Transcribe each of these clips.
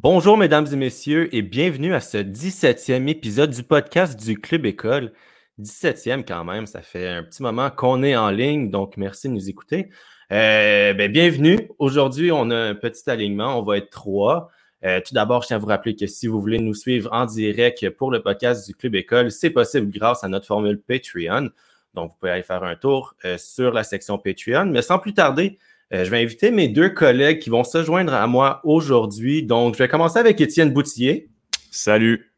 Bonjour, mesdames et messieurs, et bienvenue à ce 17e épisode du podcast du Club École. 17e quand même, ça fait un petit moment qu'on est en ligne, donc merci de nous écouter. Euh, ben, bienvenue. Aujourd'hui, on a un petit alignement, on va être trois. Euh, tout d'abord, je tiens à vous rappeler que si vous voulez nous suivre en direct pour le podcast du Club École, c'est possible grâce à notre formule Patreon. Donc, vous pouvez aller faire un tour euh, sur la section Patreon. Mais sans plus tarder, euh, je vais inviter mes deux collègues qui vont se joindre à moi aujourd'hui. Donc, je vais commencer avec Étienne Boutillier. Salut.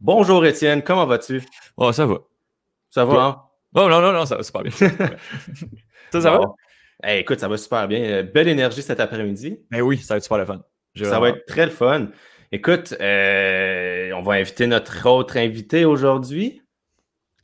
Bonjour Étienne, comment vas-tu? Oh, ça va. Ça va, hein? Oh, non, non, non, ça va super bien. ça, ça va? écoute, ça va super bien. Euh, belle énergie cet après-midi. Ben oui, ça va être super le fun. ça va être très le fun. Écoute, euh, on va inviter notre autre invité aujourd'hui.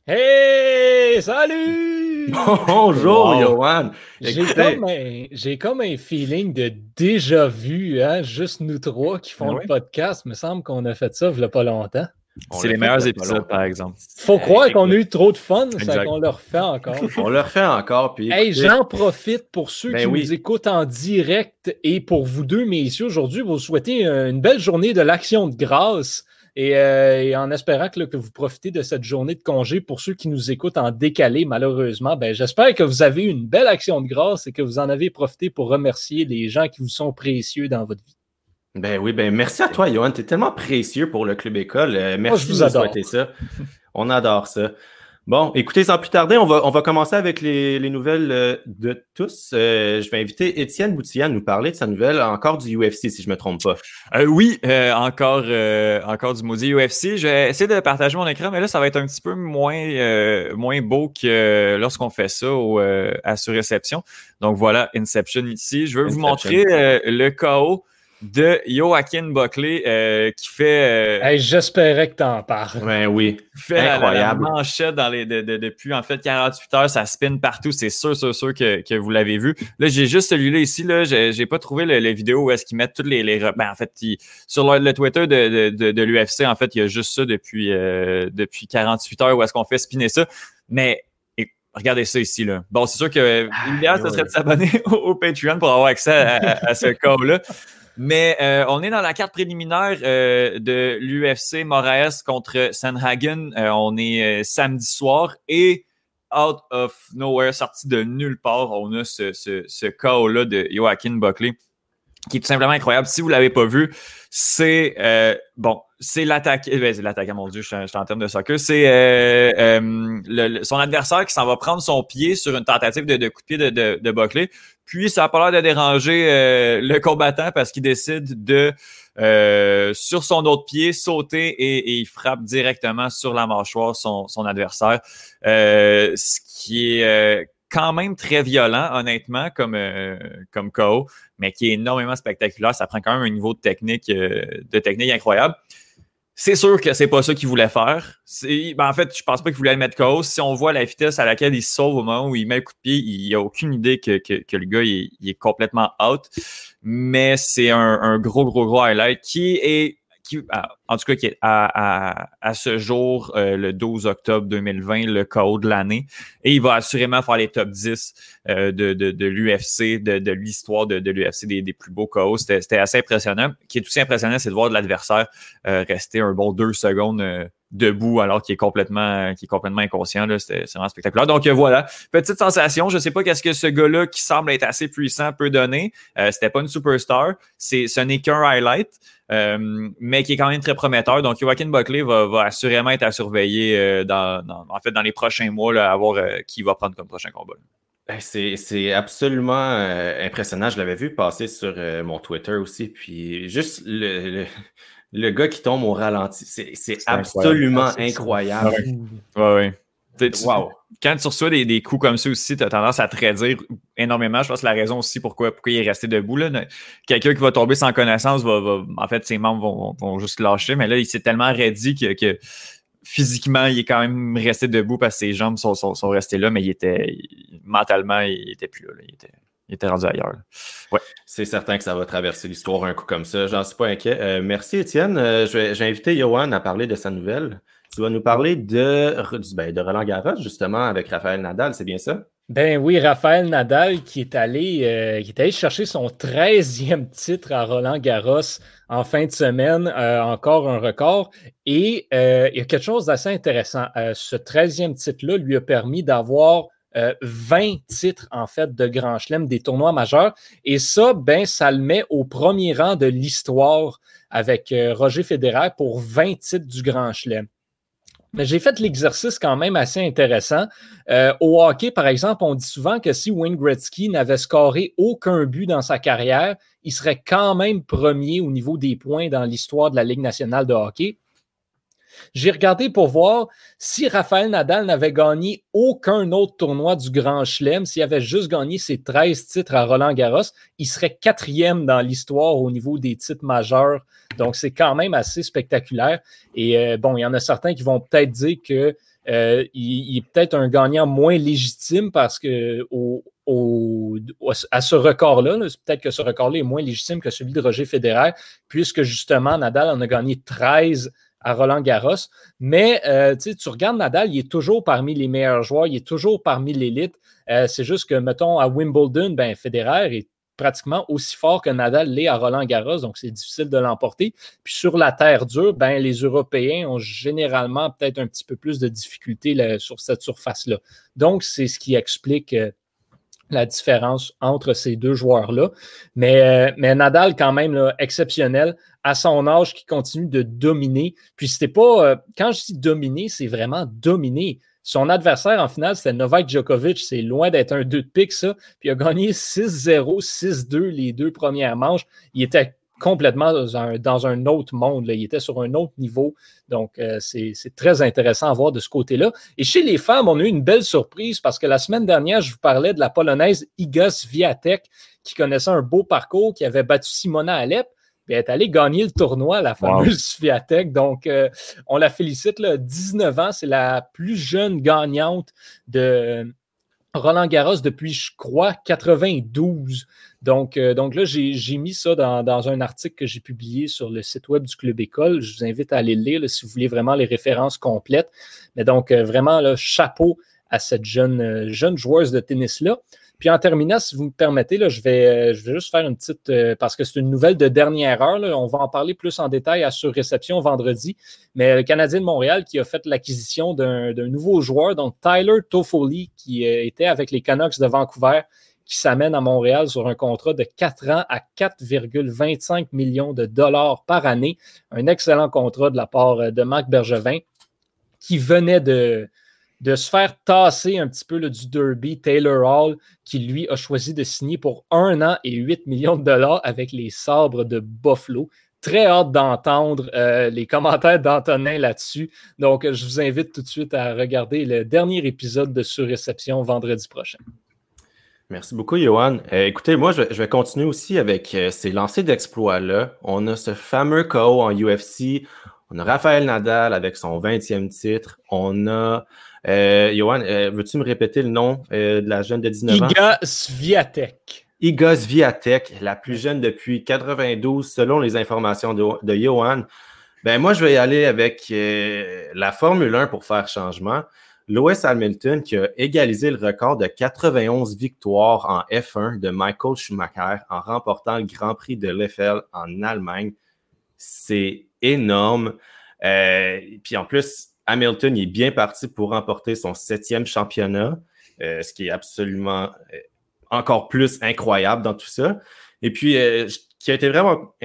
Hey, salut! Bonjour, Johan! J'ai comme, un feeling de déjà vu, hein? juste nous trois qui font ah le podcast. Il me semble qu'on a fait ça il n'y a pas longtemps. C'est les meilleurs épisodes, par exemple. Faut croire qu'on a eu trop de fun, ça qu'on le refait encore. On le refait encore. Puis hey, j'en profite pour ceux ben qui nous écoutent en direct et pour vous deux, messieurs, aujourd'hui, vous souhaitez une belle journée de l'action de grâce. Euh, et, en espérant que, que, vous profitez de cette journée de congé, pour ceux qui nous écoutent en décalé, malheureusement, ben, j'espère que vous avez eu une belle action de grâce et que vous en avez profité pour remercier les gens qui vous sont précieux dans votre vie. Ben oui, ben merci à toi, Johan. Tu es tellement précieux pour le Club École. Euh, merci de nous souhaiter ça. On adore ça. Bon, écoutez, sans plus tarder, on va, on va commencer avec les, les nouvelles euh, de tous. Euh, je vais inviter Étienne Boutillan à nous parler de sa nouvelle, encore du UFC, si je me trompe pas. Euh, oui, encore, encore du maudit UFC. Je vais essayer de partager mon écran, mais là, ça va être un petit peu moins, moins beau que lorsqu'on fait ça au, à réception. Donc voilà, Inception ici. Je veux vous montrer le KO de Joaquin Buckley euh, qui fait. Euh, j'espérais que tu en parles. Ben oui. Fait Incroyable. La, manchette dans les, depuis en fait 48 heures, ça spin partout. C'est sûr, sûr, sûr que, que vous l'avez vu. Là, j'ai juste celui-là ici. Là, j'ai pas trouvé le, vidéo où est-ce qu'ils mettent toutes les. les ben, en fait, sur le, Twitter de, de, l'UFC, en fait, il y a juste ça depuis, euh, depuis 48 heures où est-ce qu'on fait spinner ça. Mais Regardez ça ici. Là. Bon, c'est sûr que l'idéal, ce serait de s'abonner au, Patreon pour avoir accès à, à ce cas-là. Mais euh, on est dans la carte préliminaire euh, de l'UFC Moraes contre Sanhagen. Euh, on est samedi soir et out of nowhere, sorti de nulle part, on a ce, ce, ce KO-là de Joaquin Buckley qui est tout simplement incroyable. Si vous l'avez pas vu, c'est bon, c'est l'attaque. Eh ben, c'est l'attaque, mon Dieu, je suis, en termes de soccer. C'est son adversaire qui s'en va prendre son pied sur une tentative de, coup de pied de, de, de Buckley. Puis, ça n'a pas l'air de déranger euh, le combattant parce qu'il décide de, euh, sur son autre pied, sauter et, il frappe directement sur la mâchoire son, son adversaire. Euh, ce qui est quand même très violent, honnêtement, comme, comme KO, mais qui est énormément spectaculaire. Ça prend quand même un niveau de technique, de technique incroyable. C'est sûr que c'est pas ça qu'il voulait faire. Ben en fait, je pense pas qu'il voulait le mettre KO. Si on voit la vitesse à laquelle il se sauve au moment où il met le coup de pied, il a aucune idée que, que, le gars il, est complètement out. Mais c'est un, un, gros, gros, gros highlight qui est en tout cas, qui est à, ce jour, euh, le 12 octobre 2020, le KO de l'année. Et il va assurément faire les top 10 euh, de, de, l'UFC, de, l'histoire de, l'UFC, des, plus beaux KO. C'était assez impressionnant. Ce qui est aussi impressionnant, c'est de voir de l'adversaire euh, rester un bon deux secondes debout alors qu'il est complètement qui est complètement inconscient là c'est vraiment spectaculaire donc voilà petite sensation je sais pas qu'est-ce que ce gars-là qui semble être assez puissant peut donner euh, c'était pas une superstar c'est ce n'est qu'un highlight euh, mais qui est quand même très prometteur donc Joaquin Buckley va, va assurément être à surveiller euh, dans, en fait dans les prochains mois là, à voir euh, qui va prendre comme prochain combat ben, c'est absolument impressionnant. Je l'avais vu passer sur mon Twitter aussi. Puis juste le, le gars qui tombe au ralenti, c'est absolument incroyable. Ouais, ouais. Wow. Quand tu reçois des, coups comme ça aussi, tu as tendance à te redire énormément. Je pense que la raison aussi pourquoi, pourquoi il est resté debout. Quelqu'un qui va tomber sans connaissance, va, en fait, ses membres vont, juste lâcher. Mais là, il s'est tellement raidi que, physiquement, il est quand même resté debout parce que ses jambes sont, sont, restées là, mais il était mentalement, il était plus là. Il était, il était rendu ailleurs. Ouais. C'est certain que ça va traverser l'histoire un coup comme ça. J'en suis pas inquiet. Euh, merci, Étienne. Euh, je vais, invité Johan à parler de sa nouvelle. Tu vas nous parler de, ben, de Roland Garros, justement, avec Raphaël Nadal, c'est bien ça? Ben oui, Raphaël Nadal qui est allé, euh, qui est allé chercher son 13e titre à Roland Garros en fin de semaine, euh, encore un record. Et euh, il y a quelque chose d'assez intéressant. ce 13e titre-là lui a permis d'avoir 20 titres en fait de Grand Chelem, des tournois majeurs. Et ça, ben, ça le met au premier rang de l'histoire avec Roger Federer pour 20 titres du Grand Chelem. Mais j'ai fait l'exercice quand même assez intéressant. Euh, au hockey, par exemple, on dit souvent que si Wayne Gretzky n'avait scoré aucun but dans sa carrière, il serait quand même premier au niveau des points dans l'histoire de la Ligue nationale de hockey. J'ai regardé pour voir si Raphaël Nadal n'avait gagné aucun autre tournoi du Grand Chelem, s'il avait juste gagné ses 13 titres à Roland Garros, il serait quatrième dans l'histoire au niveau des titres majeurs. Donc, c'est quand même assez spectaculaire. Et euh, bon, il y en a certains qui vont peut-être dire que euh, est peut-être un gagnant moins légitime parce que à ce record-là, peut-être que ce record-là est moins légitime que celui de Roger Federer, puisque justement, Nadal en a gagné 13 à Roland Garros. Mais euh, tu regardes Nadal, il est toujours parmi les meilleurs joueurs, il est toujours parmi l'élite. Euh, c'est juste que, mettons, à Wimbledon, ben, Federer est pratiquement aussi fort que Nadal l'est à Roland Garros, donc c'est difficile de l'emporter. Puis sur la terre dure, ben, les Européens ont généralement peut-être un petit peu plus de difficultés sur cette surface-là. Donc, c'est ce qui explique euh, la différence entre ces deux joueurs-là. Mais, mais, Nadal, quand même, exceptionnel à son âge, qui continue de dominer. Puis c'était pas, euh, quand je dis dominer, c'est vraiment dominer. Son adversaire en finale, c'était Novak Djokovic. C'est loin d'être un 2 de pique, ça. Puis il a gagné 6-0, 6-2 les deux premières manches. Il était complètement dans un, autre monde. Là. Il était sur un autre niveau. Donc, euh, c'est très intéressant à voir de ce côté-là. Et chez les femmes, on a eu une belle surprise parce que la semaine dernière, je vous parlais de la Polonaise Iga Swiatek qui connaissait un beau parcours, qui avait battu Simona Alep. Elle est allée gagner le tournoi, la fameuse Swiatek. Donc, euh, on la félicite. Là, 19 ans, c'est la plus jeune gagnante de, Roland Garros depuis, je crois, 92. Donc, euh, donc là, j'ai mis ça dans, un article que j'ai publié sur le site web du Club École. Je vous invite à aller le lire si vous voulez vraiment les références complètes. Mais donc, euh, vraiment, là, chapeau à cette jeune, euh, jeune joueuse de tennis-là. Puis en terminant, si vous me permettez, là, je, vais, euh, je vais juste faire une petite, euh, parce que c'est une nouvelle de dernière heure, on va en parler plus en détail à sur réception vendredi, mais le Canadien de Montréal qui a fait l'acquisition d'un nouveau joueur, donc Tyler Toffoli, qui euh, était avec les Canucks de Vancouver, qui s'amène à Montréal sur un contrat de 4 ans à 4,25 millions de dollars par année. Un excellent contrat de la part de Marc Bergevin, qui venait de, de se faire tasser un petit peu le du Derby, Taylor Hall, qui lui a choisi de signer pour un an et 8 millions de dollars avec les sabres de Buffalo. Très hâte d'entendre euh, les commentaires d'Antonin là-dessus. Donc, je vous invite tout de suite à regarder le dernier épisode de Surréception vendredi prochain. Merci beaucoup, Johan. Euh, écoutez, moi, je vais, continuer aussi avec euh, ces lancers d'exploits-là. On a ce fameux KO en UFC. On a Raphaël Nadal avec son 20e titre. On a Johan, euh, veux-tu me répéter le nom euh, de la jeune de 19 ans? Iga Sviatek. Iga Sviatek, la plus jeune depuis 92, selon les informations de, de Johan. Ben, moi, je vais y aller avec la Formule 1 pour faire changement. Lewis Hamilton qui a égalisé le record de 91 victoires en F1 de Michael Schumacher en remportant le Grand Prix de l'Eiffel en Allemagne. C'est énorme. puis en plus, Hamilton est bien parti pour remporter son septième championnat, euh, ce qui est absolument euh, encore plus incroyable dans tout ça. Et puis, euh, ce qui a été vraiment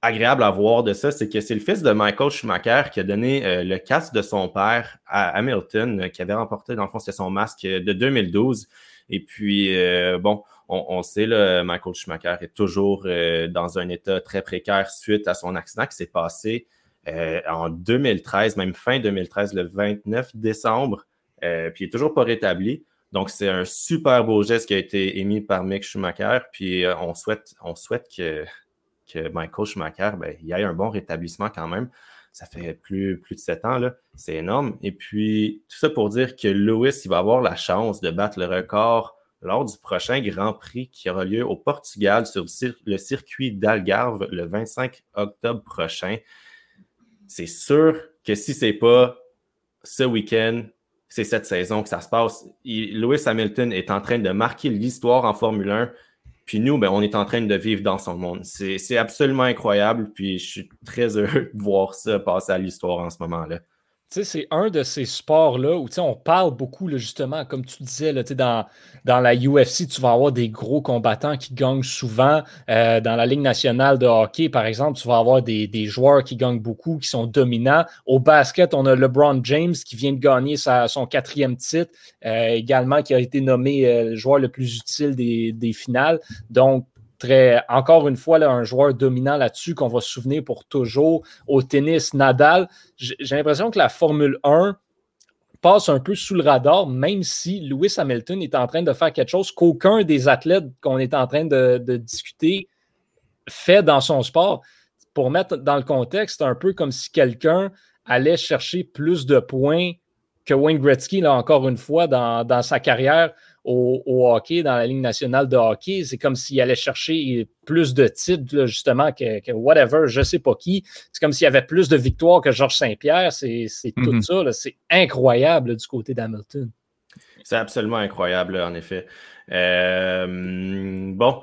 agréable à voir de ça, c'est que c'est le fils de Michael Schumacher qui a donné le casque de son père à Hamilton, qui avait remporté, dans le fond, c'était son masque de 2012. Et puis, bon, on, sait, là, Michael Schumacher est toujours dans un état très précaire suite à son accident qui s'est passé euh, en 2013, même fin 2013, le 29 décembre, euh, puis il n'est toujours pas rétabli. Donc, c'est un super beau geste qui a été émis par Mick Schumacher. Puis, euh, on souhaite, on souhaite que, que Michael Schumacher, ben, il ait un bon rétablissement quand même. Ça fait plus, plus de sept ans, là. C'est énorme. Et puis, tout ça pour dire que Lewis, il va avoir la chance de battre le record lors du prochain Grand Prix qui aura lieu au Portugal sur le circuit d'Algarve le 25 octobre prochain c'est sûr que si c'est pas ce week-end, c'est cette saison que ça se passe. Lewis Hamilton est en train de marquer l'histoire en Formule 1. Puis nous, ben, on est en train de vivre dans son monde. C'est absolument incroyable. Puis je suis très heureux de voir ça passer à l'histoire en ce moment-là c'est un de ces sports-là où on parle beaucoup, justement, comme tu disais, dans, dans la UFC, tu vas avoir des gros combattants qui gagnent souvent. Euh, dans la Ligue nationale de hockey, par exemple, tu vas avoir des, joueurs qui gagnent beaucoup, qui sont dominants. Au basket, on a LeBron James qui vient de gagner son quatrième titre, euh, également qui a été nommé euh, le joueur le plus utile des, des finales. Donc, encore une fois, un joueur dominant là-dessus qu'on va se souvenir pour toujours. Au tennis, Nadal, j'ai l'impression que la Formule 1 passe un peu sous le radar, même si Lewis Hamilton est en train de faire quelque chose qu'aucun des athlètes qu'on est en train de, discuter fait dans son sport. Pour mettre dans le contexte, un peu comme si quelqu'un allait chercher plus de points que Wayne Gretzky, là, encore une fois, dans sa carrière au, hockey, dans la Ligue nationale de hockey. C'est comme s'il allait chercher plus de titres, justement, que, whatever, je ne sais pas qui. C'est comme s'il y avait plus de victoires que Georges Saint-Pierre. C'est tout mhm. ça. C'est incroyable du côté d'Hamilton. C'est absolument incroyable, en effet. Euh, bon,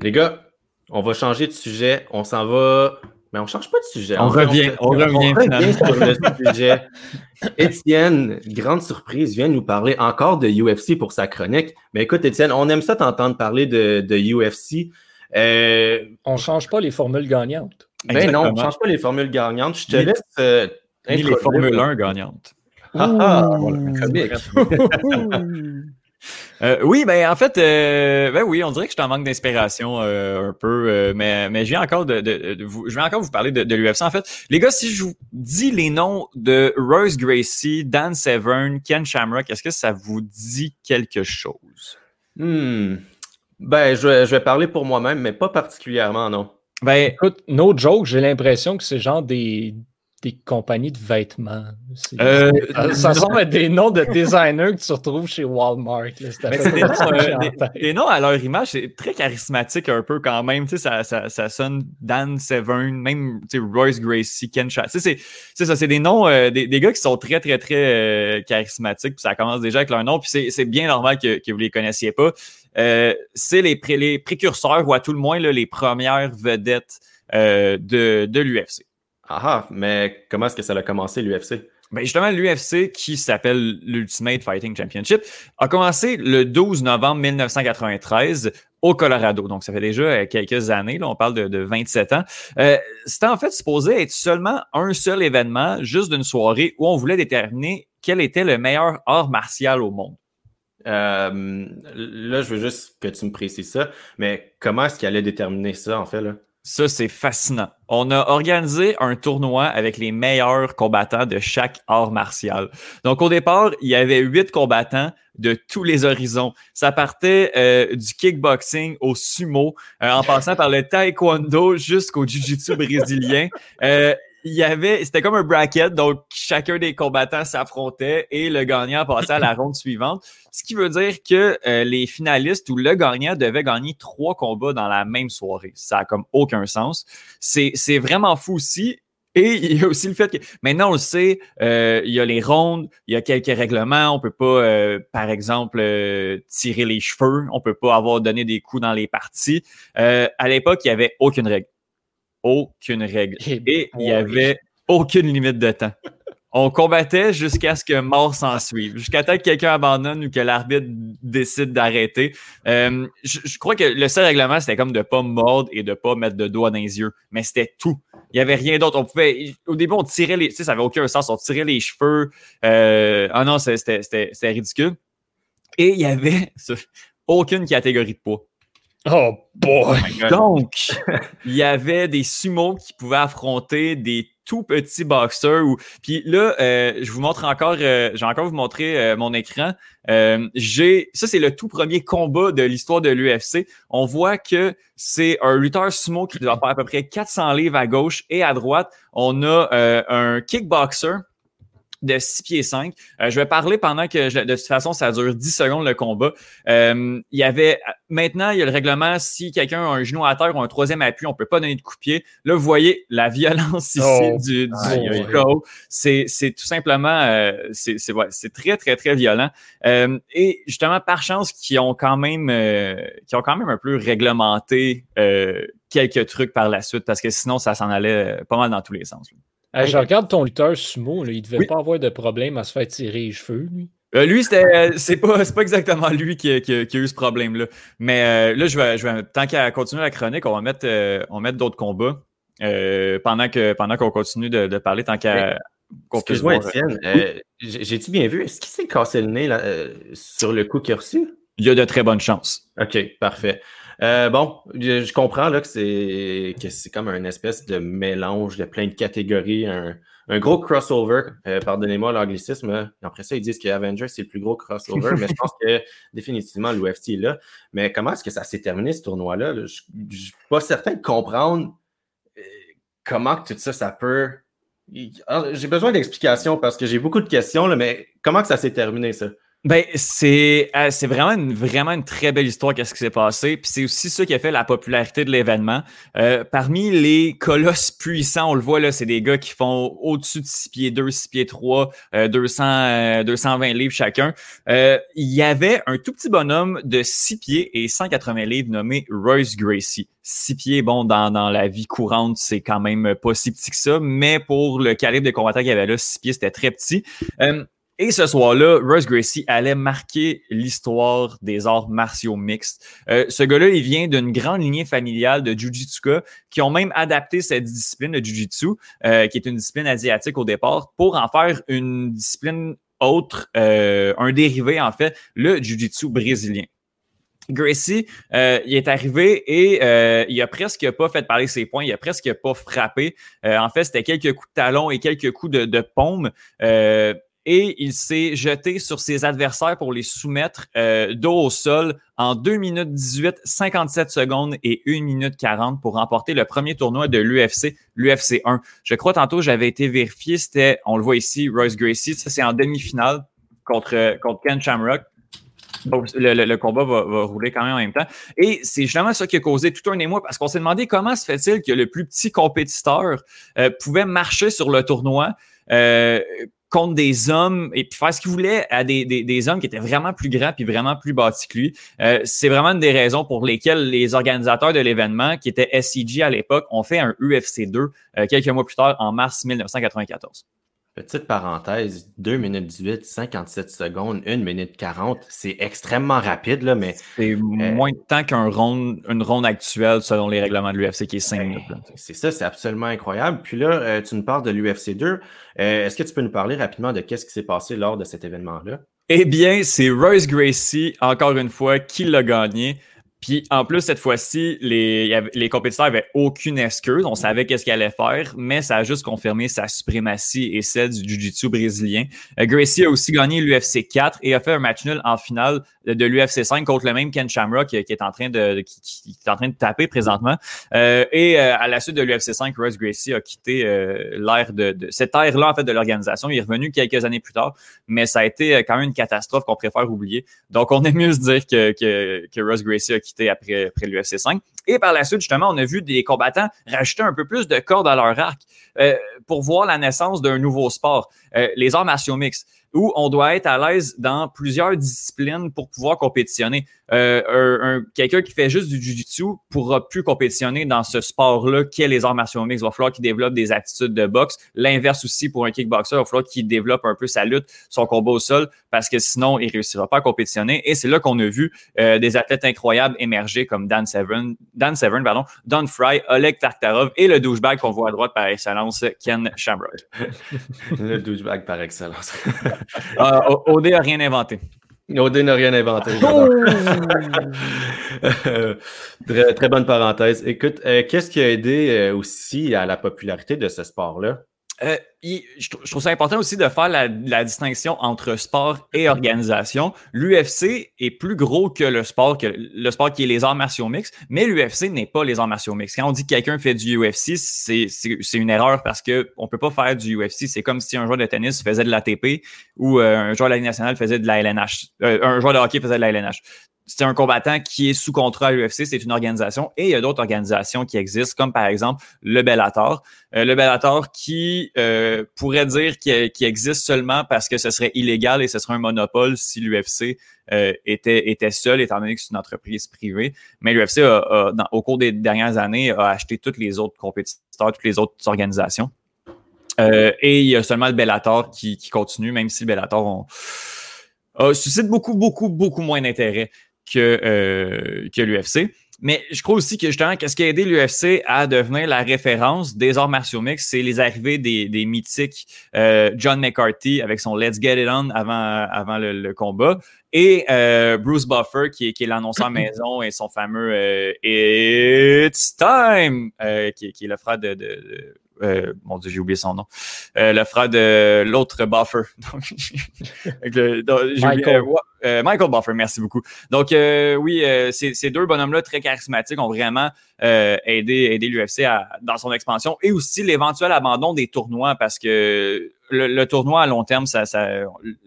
les gars, on va changer de sujet. On s'en va mais on ne change pas de sujet. On, revient, on, revient, sur le sujet. Étienne, grande surprise, vient nous parler encore de UFC pour sa chronique. Mais écoute, Étienne, on aime ça t'entendre parler de, de UFC. Euh, on ne change pas les formules gagnantes. Ben non, on ne change pas les formules gagnantes. Je te laisse. Euh, les formules 1 gagnantes. Ah, ah voilà, comique. Euh, oui, ben en fait, euh, ben oui, on dirait que je t'en manque d'inspiration euh, un peu, mais, mais je viens encore de, vous, je vais encore vous parler de, de l'UFC. En fait, les gars, si je vous dis les noms de Rose Gracie, Dan Severn, Ken Shamrock, est-ce que ça vous dit quelque chose? Hmm. Ben, je, je vais parler pour moi-même, mais pas particulièrement, non. Ben, écoute, no joke, j'ai l'impression que c'est genre des des compagnies de vêtements. Euh, ça, semble être des noms de designers que tu retrouves chez Walmart. des, euh, des, noms à leur image, c'est très charismatique un peu quand même. Ça, ça, ça, sonne Dan Severn, même Royce Gracie, Ken Chat. C'est ça, c'est des noms, euh, des, des, gars qui sont très, très, très charismatiques. Puis ça commence déjà avec leur nom. Puis c'est bien normal que, que vous les connaissiez pas. c'est les, les précurseurs, ou à tout le moins les premières vedettes de, de l'UFC. Ah, ah mais comment est-ce que ça a commencé l'UFC? Ben justement, l'UFC, qui s'appelle l'Ultimate Fighting Championship, a commencé le 12 novembre 1993 au Colorado. Donc, ça fait déjà euh, quelques années. Là, on parle de, 27 ans. Euh, C'était en fait supposé être seulement un seul événement, juste d'une soirée, où on voulait déterminer quel était le meilleur art martial au monde. Euh, là, je veux juste que tu me précises ça, mais comment est-ce qu'il allait déterminer ça, en fait? Là? Ça, c'est fascinant. On a organisé un tournoi avec les meilleurs combattants de chaque art martial. Donc, au départ, il y avait huit combattants de tous les horizons. Ça partait euh, du kickboxing au sumo, euh, en passant par le taekwondo jusqu'au jiu-jitsu brésilien. Euh, il y avait, c'était comme un bracket, donc chacun des combattants s'affrontait et le gagnant passait à la ronde suivante. Ce qui veut dire que euh, les finalistes ou le gagnant devait gagner trois combats dans la même soirée. Ça a comme aucun sens. C'est, c'est vraiment fou aussi. Et il y a aussi le fait que maintenant on le sait, euh, il y a les rondes, il y a quelques règlements. On peut pas, euh, par exemple, tirer les cheveux. On peut pas avoir donné des coups dans les parties. à l'époque, il y avait aucune règle aucune règle. Eh Et il n'y avait aucune limite de temps. On combattait jusqu'à ce que mort s'en suive, jusqu'à temps que quelqu'un abandonne ou que l'arbitre décide d'arrêter. Euh, je, crois que le seul règlement, c'était comme de ne pas mordre et de ne pas mettre de doigts dans les yeux. Mais c'était tout. Il n'y avait rien d'autre. On pouvait. Au début, on tirait les. Tu sais, ça n'avait aucun sens. On tirait les cheveux. Euh, ah non, c'était ridicule. Et il n'y avait aucune catégorie de poids. Oh boy! Oh Donc, il y avait des sumos qui pouvaient affronter des tout petits boxeurs. Ou... Puis là, euh, je vous montre encore, euh, je vais encore vous montrer euh, mon écran. j'ai, ça c'est le tout premier combat de l'histoire de l'UFC. On voit que c'est un lutteur sumo qui doit faire à peu près 400 livres à gauche et à droite. On a un kickboxer de 6 pieds 5. Euh, je vais parler pendant que, de toute façon, ça dure 10 secondes le combat. Euh, il y avait, maintenant, il y a le règlement, si quelqu'un a un genou à terre ou un troisième appui, on peut pas donner de coup de pied. Là, vous voyez la violence ici oh. du, du, C'est, c'est tout simplement, euh, c'est, c'est, ouais, c'est très, très, très violent. Euh, et justement, par chance, qui ont quand même, euh, qui ont quand même un peu réglementé quelques trucs par la suite, parce que sinon, ça s'en allait pas mal dans tous les sens je regarde ton lutteur sumo, là, il ne devait pas avoir de problème à se faire tirer les cheveux, lui. Euh, lui, c'était, c'est pas, pas exactement lui qui, qui, a eu ce problème-là. Mais euh, là, je vais, je vais, tant qu'à continuer la chronique, on va mettre, euh, on va mettre d'autres combats pendant que pendant qu'on continue de, de, parler, tant qu'à. Excuse-moi, Étienne, j'ai-tu bien vu? Est-ce qu'il s'est cassé le nez là, sur le coup qu'il a reçu? Il y a de très bonnes chances. OK, parfait. Euh, bon, je, comprends là que c'est que c'est comme un espèce de mélange de plein de catégories, un, gros crossover. Euh, pardonnez-moi l'anglicisme. Après ça, ils disent que Avengers c'est le plus gros crossover, mais je pense que définitivement l'UFC est là. Mais comment est-ce que ça s'est terminé ce tournoi-là? Je, ne suis pas certain de comprendre euh, comment tout ça, ça peut. Ah, j'ai besoin d'explications parce que j'ai beaucoup de questions, là, mais comment que ça s'est terminé ça? Ben, c'est euh, c'est vraiment une, vraiment une très belle histoire qu'est-ce qui s'est passé. Puis c'est aussi ça qui a fait la popularité de l'événement. Euh, parmi les colosses puissants, on le voit là, c'est des gars qui font au-dessus de 6 pieds 2, 6 pieds 3, euh, 200, 220 euh, livres chacun. Euh, il y avait un tout petit bonhomme de 6 pieds et 180 livres nommé Royce Gracie. 6 pieds, bon, dans, dans la vie courante, c'est quand même pas si petit que ça, mais pour le calibre de combattants qu'il y avait là, 6 pieds, c'était très petit. Et ce soir-là, Russ Gracie allait marquer l'histoire des arts martiaux mixtes. Euh, ce gars-là, il vient d'une grande lignée familiale de Jiu-Jitsuka qui ont même adapté cette discipline de Jiu-Jitsu, euh, qui est une discipline asiatique au départ, pour en faire une discipline autre, euh, un dérivé en fait, le Jiu-Jitsu brésilien. Gracie, il est arrivé et il a presque pas fait parler ses points, il a presque pas frappé. en fait, c'était quelques coups de talon et quelques coups de, de paume et il s'est jeté sur ses adversaires pour les soumettre euh, dos au sol en 2 minutes 18, 57 secondes et 1 minute 40 pour remporter le premier tournoi de l'UFC, l'UFC 1. Je crois tantôt j'avais été vérifié, c'était, on le voit ici, Royce Gracie, ça c'est en demi-finale contre, contre Ken Shamrock. le, combat va, rouler quand même en même temps. Et c'est justement ça qui a causé tout un émoi parce qu'on s'est demandé comment se fait-il que le plus petit compétiteur euh, pouvait marcher sur le tournoi euh, contre des hommes et puis faire ce qu'il voulait à des, des, des, hommes qui étaient vraiment plus grands puis vraiment plus bâtis que lui. Euh, c'est vraiment une des raisons pour lesquelles les organisateurs de l'événement, qui étaient SCG à l'époque, ont fait un UFC 2 euh, quelques mois plus tard, en mars 1994. Petite parenthèse, 2 minutes 18, 57 secondes, 1 minute 40, c'est extrêmement rapide, là, mais. C'est euh, moins de temps qu'un ronde, une ronde actuelle selon les règlements de l'UFC qui est 5 ben, minutes. C'est ça, c'est absolument incroyable. Puis là, euh, tu nous parles de l'UFC 2. Euh, est-ce que tu peux nous parler rapidement de qu'est-ce qui s'est passé lors de cet événement-là? Eh bien, c'est Royce Gracie, encore une fois, qui l'a gagné. Puis en plus, cette fois-ci, les, les compétiteurs n'avaient aucune excuse. On savait qu'est-ce qu'il allait faire, mais ça a juste confirmé sa suprématie et celle du Jiu-Jitsu brésilien. Euh, Gracie a aussi gagné l'UFC 4 et a fait un match nul en finale de l'UFC 5 contre le même Ken Shamrock qui, est en train de qui, est en train de taper présentement. Euh, et euh, à la suite de l'UFC 5, Royce Gracie a quitté l'ère de, cette ère-là en fait de l'organisation. Il est revenu quelques années plus tard, mais ça a été quand même une catastrophe qu'on préfère oublier. Donc on aime mieux se dire que que, Gracie a quitté après, l'UFC 5. Et par la suite, justement, on a vu des combattants rajouter un peu plus de cordes à leur arc euh, pour voir la naissance d'un nouveau sport, euh, les arts martiaux mixtes où on doit être à l'aise dans plusieurs disciplines pour pouvoir compétitionner. Euh, un, Quelqu'un qui fait juste du jiu-jitsu pourra plus compétitionner dans ce sport-là qu'est les arts martiaux mixtes. Il va falloir qu'il développe des attitudes de boxe. L'inverse aussi pour un kickboxer, il va falloir qu'il développe un peu sa lutte, son combat au sol, parce que sinon, il réussira pas à compétitionner. Et c'est là qu'on a vu euh, des athlètes incroyables émerger comme Dan Severn, Dan Severn, pardon, Don Fry, Oleg Tartarov et le douchebag qu'on voit à droite par excellence, Ken Shamrock. le douchebag par excellence. Euh, OD n'a rien inventé. OD n'a rien inventé. très, bonne parenthèse. Écoute, euh, qu'est-ce qui a aidé euh, aussi à la popularité de ce sport-là? Euh, je, trouve ça important aussi de faire la, distinction entre sport et organisation. L'UFC est plus gros que le sport, que le sport qui est les arts martiaux mixtes, mais l'UFC n'est pas les arts martiaux mixtes. Quand on dit que quelqu'un fait du UFC, c'est une erreur parce qu'on ne peut pas faire du UFC. C'est comme si un joueur de tennis faisait de l'ATP ou euh, un joueur de la Ligue nationale faisait de la LNH. Euh, un joueur de hockey faisait de la LNH c'est un combattant qui est sous contrat à l'UFC, c'est une organisation. Et il y a d'autres organisations qui existent, comme par exemple le Bellator. Euh, le Bellator qui euh, pourrait dire qu'il existe seulement parce que ce serait illégal et ce serait un monopole si l'UFC euh, était, était seul, étant donné que c'est une entreprise privée. Mais l'UFC, au cours des dernières années, a acheté toutes les autres compétiteurs, toutes les autres organisations. et il y a seulement le Bellator qui, continue, même si le Bellator suscite beaucoup, beaucoup, beaucoup moins d'intérêt que, euh, que l'UFC. Mais je crois aussi que justement, qu'est-ce qui a aidé l'UFC à devenir la référence des arts martiaux mixtes, c'est les arrivées des, des mythiques euh, John McCarthy avec son Let's Get It On avant, avant le, combat et euh, Bruce Buffer qui est, qui est l'annonceur maison et son fameux euh, It's Time qui, qui, est le frère de, de euh, mon Dieu, j'ai oublié son nom. Euh, le frère de l'autre Buffer. Michael. Euh, Michael Buffer, merci beaucoup. Donc, oui, ces, deux bonhommes-là, très charismatiques, ont vraiment aidé, aidé l'UFC dans son expansion et aussi l'éventuel abandon des tournois parce que le, tournoi à long terme, ça, ça,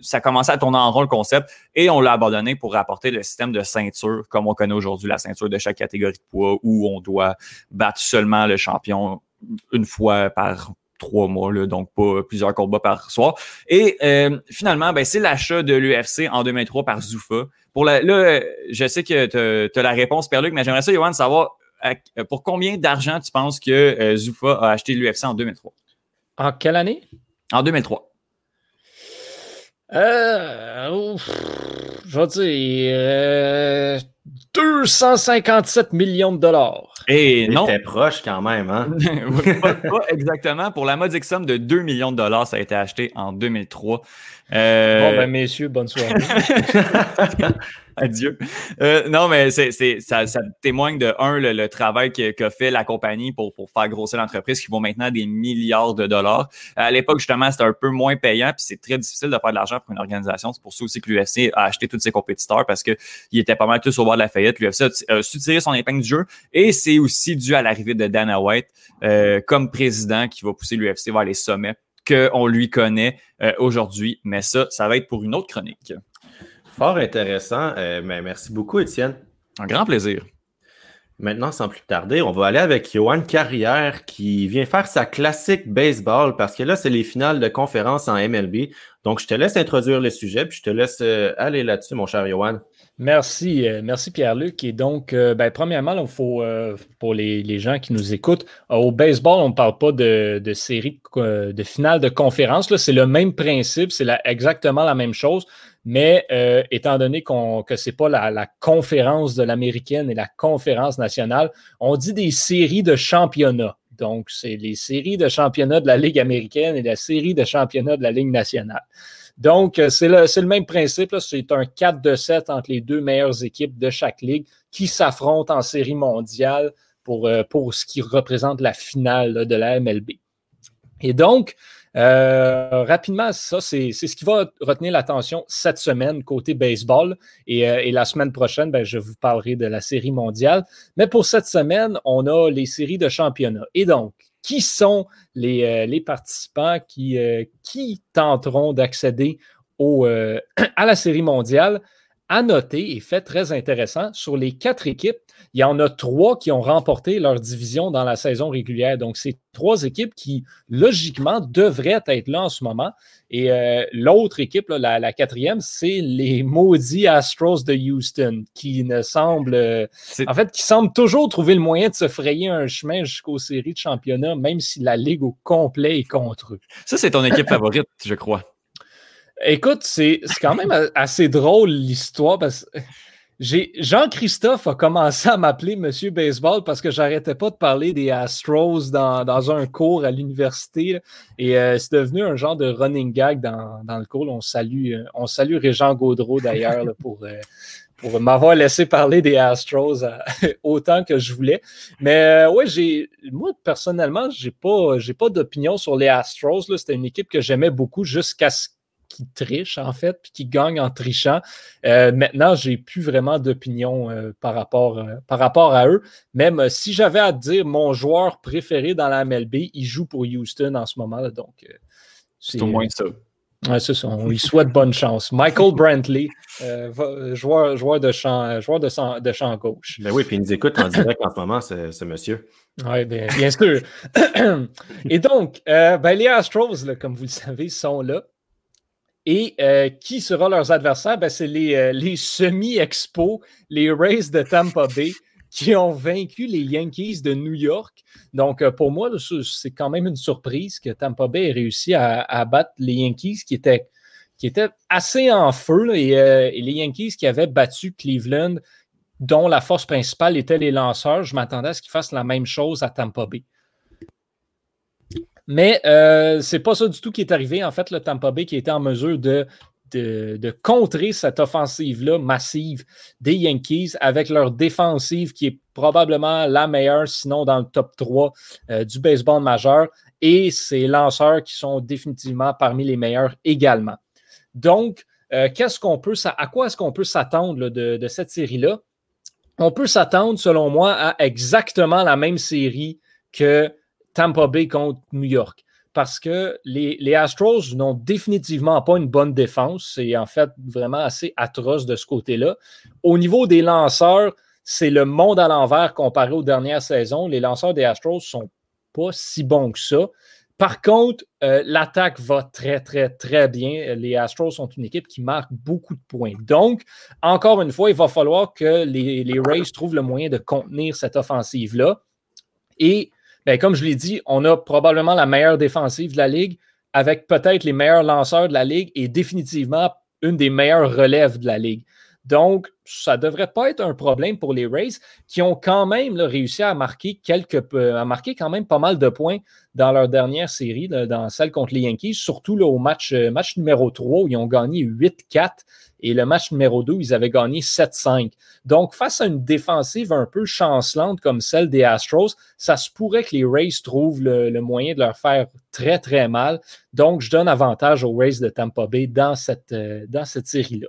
ça commençait à tourner en rond le concept et on l'a abandonné pour rapporter le système de ceinture comme on connaît aujourd'hui, la ceinture de chaque catégorie de poids où on doit battre seulement le champion une fois par trois mois, là, donc pas plusieurs combats par soir. Et euh, finalement, ben, c'est l'achat de l'UFC en 2003 par Zuffa. Pour la, là, je sais que tu as la réponse, Pierre-Luc, mais j'aimerais ça, Johan, savoir pour combien d'argent tu penses que euh, Zuffa a acheté l'UFC en 2003? En quelle année? En 2003. Euh, je vais dire 257 euh, millions de dollars. Et non. C'était proche quand même, hein? pas, exactement. Pour la modique somme de 2 millions de dollars, ça a été acheté en 2003. Euh... Bon, ben, messieurs, bonne soirée. Adieu. Euh, non, mais c'est, ça, témoigne de, un, le, travail qu'a fait la compagnie pour, pour faire grossir l'entreprise qui vaut maintenant des milliards de dollars. À l'époque, justement, c'était un peu moins payant, puis c'est très difficile de faire de l'argent pour une organisation. C'est pour ça aussi que l'UFC a acheté tous ses compétiteurs parce qu'ils étaient pas mal tous au bord de la faillite. L'UFC a, su tirer son épingle du jeu et c'est aussi dû à l'arrivée de Dana White euh, comme président qui va pousser l'UFC vers les sommets qu'on lui connaît euh, aujourd'hui. Mais ça, ça va être pour une autre chronique. Fort intéressant. Euh, mais merci beaucoup, Étienne. Un grand plaisir. Maintenant, sans plus tarder, on va aller avec Johan Carrière qui vient faire sa classique baseball parce que là, c'est les finales de conférence en MLB. Donc, je te laisse introduire le sujet puis je te laisse euh, aller là-dessus, mon cher Johan. Merci, euh, merci Pierre-Luc. Et donc, ben, premièrement, il faut, pour les, gens qui nous écoutent, au baseball, on ne parle pas de, de série de finale de conférence. C'est le même principe, c'est exactement la même chose. Mais euh, étant donné que ce n'est pas la, conférence de l'américaine et la conférence nationale, on dit des séries de championnats. Donc, c'est les séries de championnats de la Ligue américaine et la série de championnats de la Ligue nationale. Donc, euh, c'est le, le, même principe. C'est un 4 de 7 entre les deux meilleures équipes de chaque ligue qui s'affrontent en série mondiale pour, euh, pour ce qui représente la finale de la MLB. Et donc, euh, rapidement, ça, c'est ce qui va retenir l'attention cette semaine côté baseball. Et, euh, la semaine prochaine, ben, je vous parlerai de la série mondiale. Mais pour cette semaine, on a les séries de championnat. Et donc, qui sont les, euh, participants qui, qui tenteront d'accéder à la série mondiale? À noter, et fait très intéressant, sur les quatre équipes, il y en a trois qui ont remporté leur division dans la saison régulière. Donc, c'est trois équipes qui, logiquement, devraient être là en ce moment. Et euh, l'autre équipe, la, quatrième, c'est les maudits Astros de Houston, qui ne semblent, euh, en fait, qui semblent toujours trouver le moyen de se frayer un chemin jusqu'aux séries de championnat, même si la ligue au complet est contre eux. Ça, c'est ton équipe favorite, je crois. Écoute, c'est quand même assez drôle l'histoire parce que Jean-Christophe a commencé à m'appeler Monsieur Baseball parce que j'arrêtais pas de parler des Astros dans, un cours à l'université. Et euh, c'est devenu un genre de running gag dans, le cours. On salue, euh, on salue Régent Gaudreau d'ailleurs pour, euh, pour m'avoir laissé parler des Astros euh, autant que je voulais. Mais euh, ouais, j'ai moi personnellement, j'ai pas pas d'opinion sur les Astros. C'était une équipe que j'aimais beaucoup jusqu'à ce qu'ils trichent en fait, puis qu'ils gagnent en trichant. Euh, maintenant, j'ai plus vraiment d'opinion par, rapport, par rapport à eux. Même si j'avais à dire mon joueur préféré dans la MLB, il joue pour Houston en ce moment. Là, donc, c'est au moins ça. Ouais, c'est ça. On lui souhaite bonne chance. Michael Brantley, euh, joueur, joueur, de champ, joueur de, champ, de champ gauche. Ben oui, puis il nous écoute en direct en ce moment, ce, monsieur. Oui, bien, bien sûr. Et donc, euh, ben, les Astros, comme vous le savez, sont là. Et euh, qui sera leurs adversaires? Ben, c'est les, les semi-expos, les Rays de Tampa Bay qui ont vaincu les Yankees de New York. Donc, euh, pour moi, c'est quand même une surprise que Tampa Bay ait réussi à, battre les Yankees qui étaient, assez en feu. Euh, et, les Yankees qui avaient battu Cleveland, dont la force principale était les lanceurs, je m'attendais à ce qu'ils fassent la même chose à Tampa Bay. Mais euh, c'est pas ça du tout qui est arrivé. En fait, le Tampa Bay qui était en mesure de de, contrer cette offensive-là massive des Yankees avec leur défensive qui est probablement la meilleure, sinon dans le top 3 euh, du baseball majeur, et ces lanceurs qui sont définitivement parmi les meilleurs également. Donc, euh, qu'est-ce qu'on peut, à quoi est-ce qu'on peut s'attendre de, de cette série-là? On peut s'attendre, selon moi, à exactement la même série que Tampa Bay contre New York parce que les, Astros n'ont définitivement pas une bonne défense. C'est en fait vraiment assez atroce de ce côté-là. Au niveau des lanceurs, c'est le monde à l'envers comparé aux dernières saisons. Les lanceurs des Astros sont pas si bons que ça. Par contre, euh, l'attaque va très, très, très bien. Les Astros sont une équipe qui marque beaucoup de points. Donc, encore une fois, il va falloir que les, les Rays trouvent le moyen de contenir cette offensive-là. Et ben, comme je l'ai dit, on a probablement la meilleure défensive de la Ligue, avec peut-être les meilleurs lanceurs de la Ligue et définitivement une des meilleures relèves de la Ligue. Donc, ça ne devrait pas être un problème pour les Rays qui ont quand même réussi à marquer quelques à marquer quand même pas mal de points dans leur dernière série, dans celle contre les Yankees, surtout au match, euh, match numéro 3 où ils ont gagné 8-4 et le match numéro 2, ils avaient gagné 7-5. Donc, face à une défensive un peu chancelante comme celle des Astros, ça se pourrait que les Rays trouvent le, moyen de leur faire très, très mal. Donc, je donne avantage aux Rays de Tampa Bay dans cette, euh, dans cette série-là.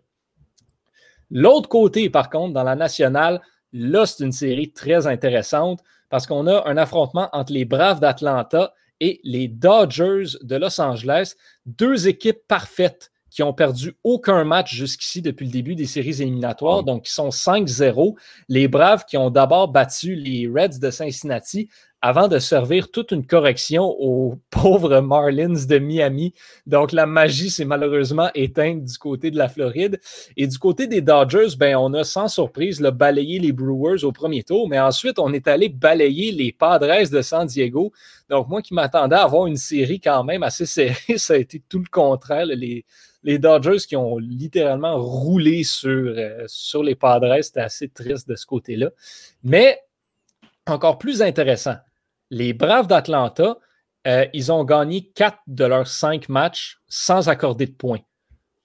L'autre côté, par contre, dans la nationale, là, c'est une série très intéressante parce qu'on a un affrontement entre les Braves d'Atlanta et les Dodgers de Los Angeles, deux équipes parfaites qui ont perdu aucun match jusqu'ici depuis le début des séries éliminatoires, donc qui sont 5-0. Les Braves qui ont d'abord battu les Reds de Cincinnati avant de servir toute une correction aux pauvres Marlins de Miami. Donc la magie s'est malheureusement éteinte du côté de la Floride. Et du côté des Dodgers, ben, on a sans surprise le balayé les Brewers au premier tour, mais ensuite on est allé balayer les Padres de San Diego. Donc moi qui m'attendais à avoir une série quand même assez serrée, ça a été tout le contraire. Les, Dodgers qui ont littéralement roulé sur, euh, sur les Padres. C'était assez triste de ce côté-là. Mais encore plus intéressant, les Braves d'Atlanta, euh, ils ont gagné quatre de leurs cinq matchs sans accorder de points.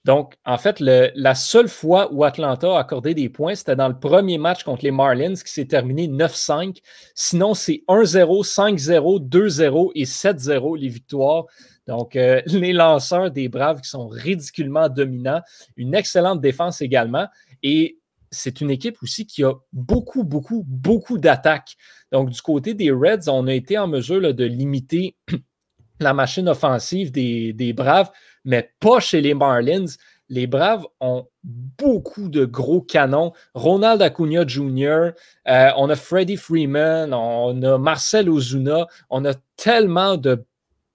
Donc, en fait, la seule fois où Atlanta a accordé des points, c'était dans le premier match contre les Marlins qui s'est terminé 9-5. Sinon, c'est 1-0, 5-0, 2-0 et 7-0 les victoires. Donc, euh, les lanceurs des Braves qui sont ridiculement dominants, une excellente défense également. Et c'est une équipe aussi qui a beaucoup, beaucoup, beaucoup d'attaques. Donc, du côté des Reds, on a été en mesure de limiter la machine offensive des, Braves, mais pas chez les Marlins. Les Braves ont beaucoup de gros canons. Ronald Acuna Jr., euh, on a Freddie Freeman, on a Marcel Ozuna, on a tellement de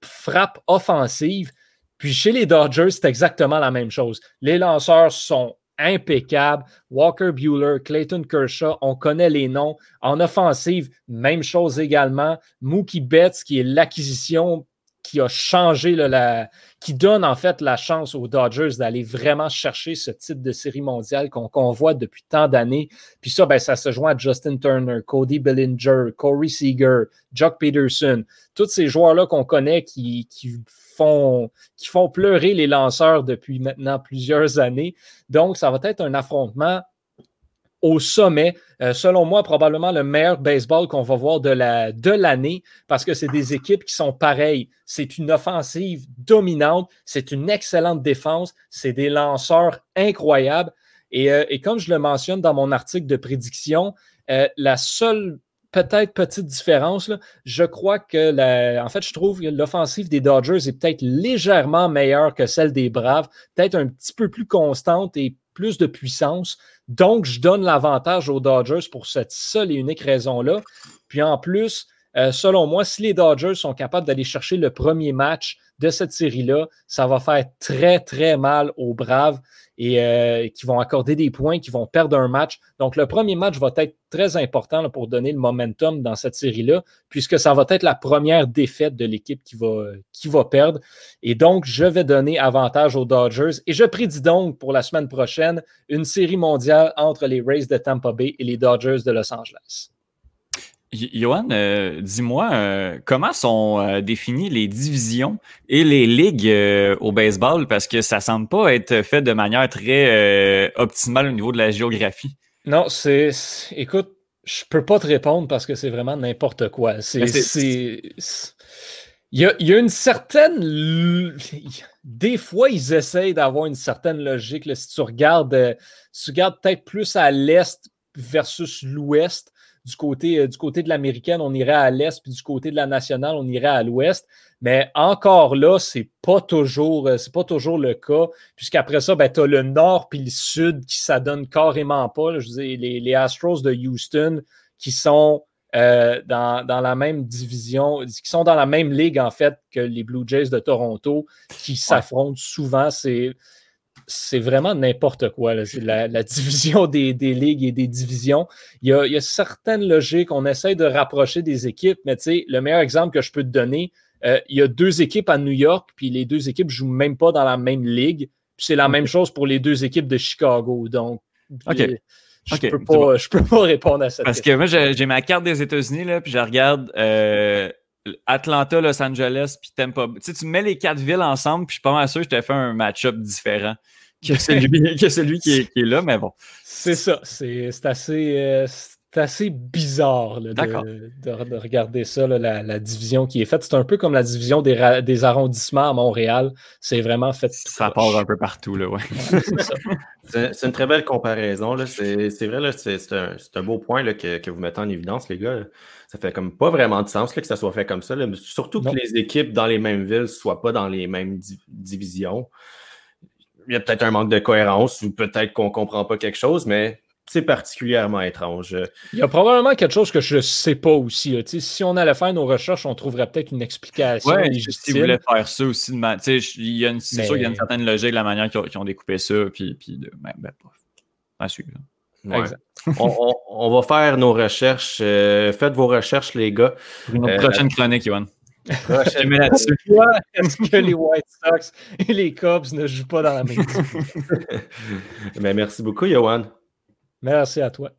frappe offensive. Puis chez les Dodgers, c'est exactement la même chose. Les lanceurs sont impeccables. Walker Bueller, Clayton Kershaw, on connaît les noms. En offensive, même chose également. Mookie Betts, qui est l'acquisition qui a changé, la, qui donne en fait la chance aux Dodgers d'aller vraiment chercher ce type de série mondiale qu'on voit depuis tant d'années. Puis ça, ben, ça se joint à Justin Turner, Cody Bellinger, Corey Seager, Jock Peterson, tous ces joueurs-là qu'on connaît qui, font, qui font pleurer les lanceurs depuis maintenant plusieurs années. Donc, ça va être un affrontement au sommet. Euh, selon moi, probablement le meilleur baseball qu'on va voir de l'année de parce que c'est des équipes qui sont pareilles. C'est une offensive dominante, c'est une excellente défense, c'est des lanceurs incroyables. Et, euh, comme je le mentionne dans mon article de prédiction, euh, la seule peut-être petite différence. Je crois que, en fait, je trouve que l'offensive des Dodgers est peut-être légèrement meilleure que celle des Braves, peut-être un petit peu plus constante et plus de puissance. Donc, je donne l'avantage aux Dodgers pour cette seule et unique raison-là. Puis en plus, euh, selon moi, si les Dodgers sont capables d'aller chercher le premier match de cette série-là, ça va faire très, très mal aux Braves et euh, qui vont accorder des points, qui vont perdre un match. Donc, le premier match va être très important pour donner le momentum dans cette série-là, puisque ça va être la première défaite de l'équipe qui va, qui va perdre. Et donc, je vais donner avantage aux Dodgers. Et je prédis donc pour la semaine prochaine une série mondiale entre les Rays de Tampa Bay et les Dodgers de Los Angeles. Johan, euh, dis-moi, euh, comment sont euh, définies les divisions et les ligues au baseball? Parce que ça semble pas être fait de manière très optimale au niveau de la géographie. Non, c'est. Écoute, je peux pas te répondre parce que c'est vraiment n'importe quoi. C'est. Il y, a, il y a, une certaine. Des fois, ils essayent d'avoir une certaine logique. Si tu regardes, si tu regardes peut-être plus à l'est versus l'ouest, du côté, euh, du côté de l'américaine, on irait à l'est, puis du côté de la nationale, on irait à l'ouest. Mais encore là, c'est pas toujours, euh, c'est pas toujours le cas. Puisqu'après ça, ben, tu as le nord puis le sud qui s'adonnent carrément pas. Je les, les, Astros de Houston qui sont euh, dans, dans, la même division, qui sont dans la même ligue en fait que les Blue Jays de Toronto, qui s'affrontent souvent. C'est c'est vraiment n'importe quoi. La, la, division des, ligues et des divisions. Il y, a, certaines logiques. On essaie de rapprocher des équipes, mais le meilleur exemple que je peux te donner, euh, il y a deux équipes à New York, puis les deux équipes ne jouent même pas dans la même ligue. C'est la même chose pour les deux équipes de Chicago. Donc, je ne peux, pas, peux pas répondre à ça. Parce que moi, j'ai ma carte des États-Unis, puis je regarde euh, Atlanta, Los Angeles, puis Tampa. Tu, tu mets les quatre villes ensemble, puis je suis pas mal sûr que je t'ai fait un match-up différent que celui, que celui qui, est, là, mais bon. C'est ça. C'est assez, euh, assez bizarre de, de, regarder ça, la, division qui est faite. C'est un peu comme la division des, des arrondissements à Montréal. C'est vraiment fait. Ça part un peu partout, là, ouais. c'est une très belle comparaison. C'est vrai, c'est un, un, beau point là, que, que, vous mettez en évidence, les gars. Ça fait comme pas vraiment de sens que ça soit fait comme ça. Surtout que les équipes dans les mêmes villes ne soient pas dans les mêmes divisions il y a peut-être un manque de cohérence ou peut-être qu'on ne comprend pas quelque chose, mais c'est particulièrement étrange. Il y a probablement quelque chose que je ne sais pas aussi. Si on allait faire nos recherches, on trouverait peut-être une explication. Oui, si vous voulez faire ça aussi, c'est sûr qu'il y a une certaine logique de la manière qu'ils ont, découpé ça, puis, puis de, ben, ben, à suivre. on, va faire nos recherches. Euh, faites vos recherches, les gars. Pour notre euh, prochaine chronique, Yoann. Est-ce que les White Sox et les Cubs ne jouent pas dans la même Mais merci beaucoup, Johan. Merci à toi.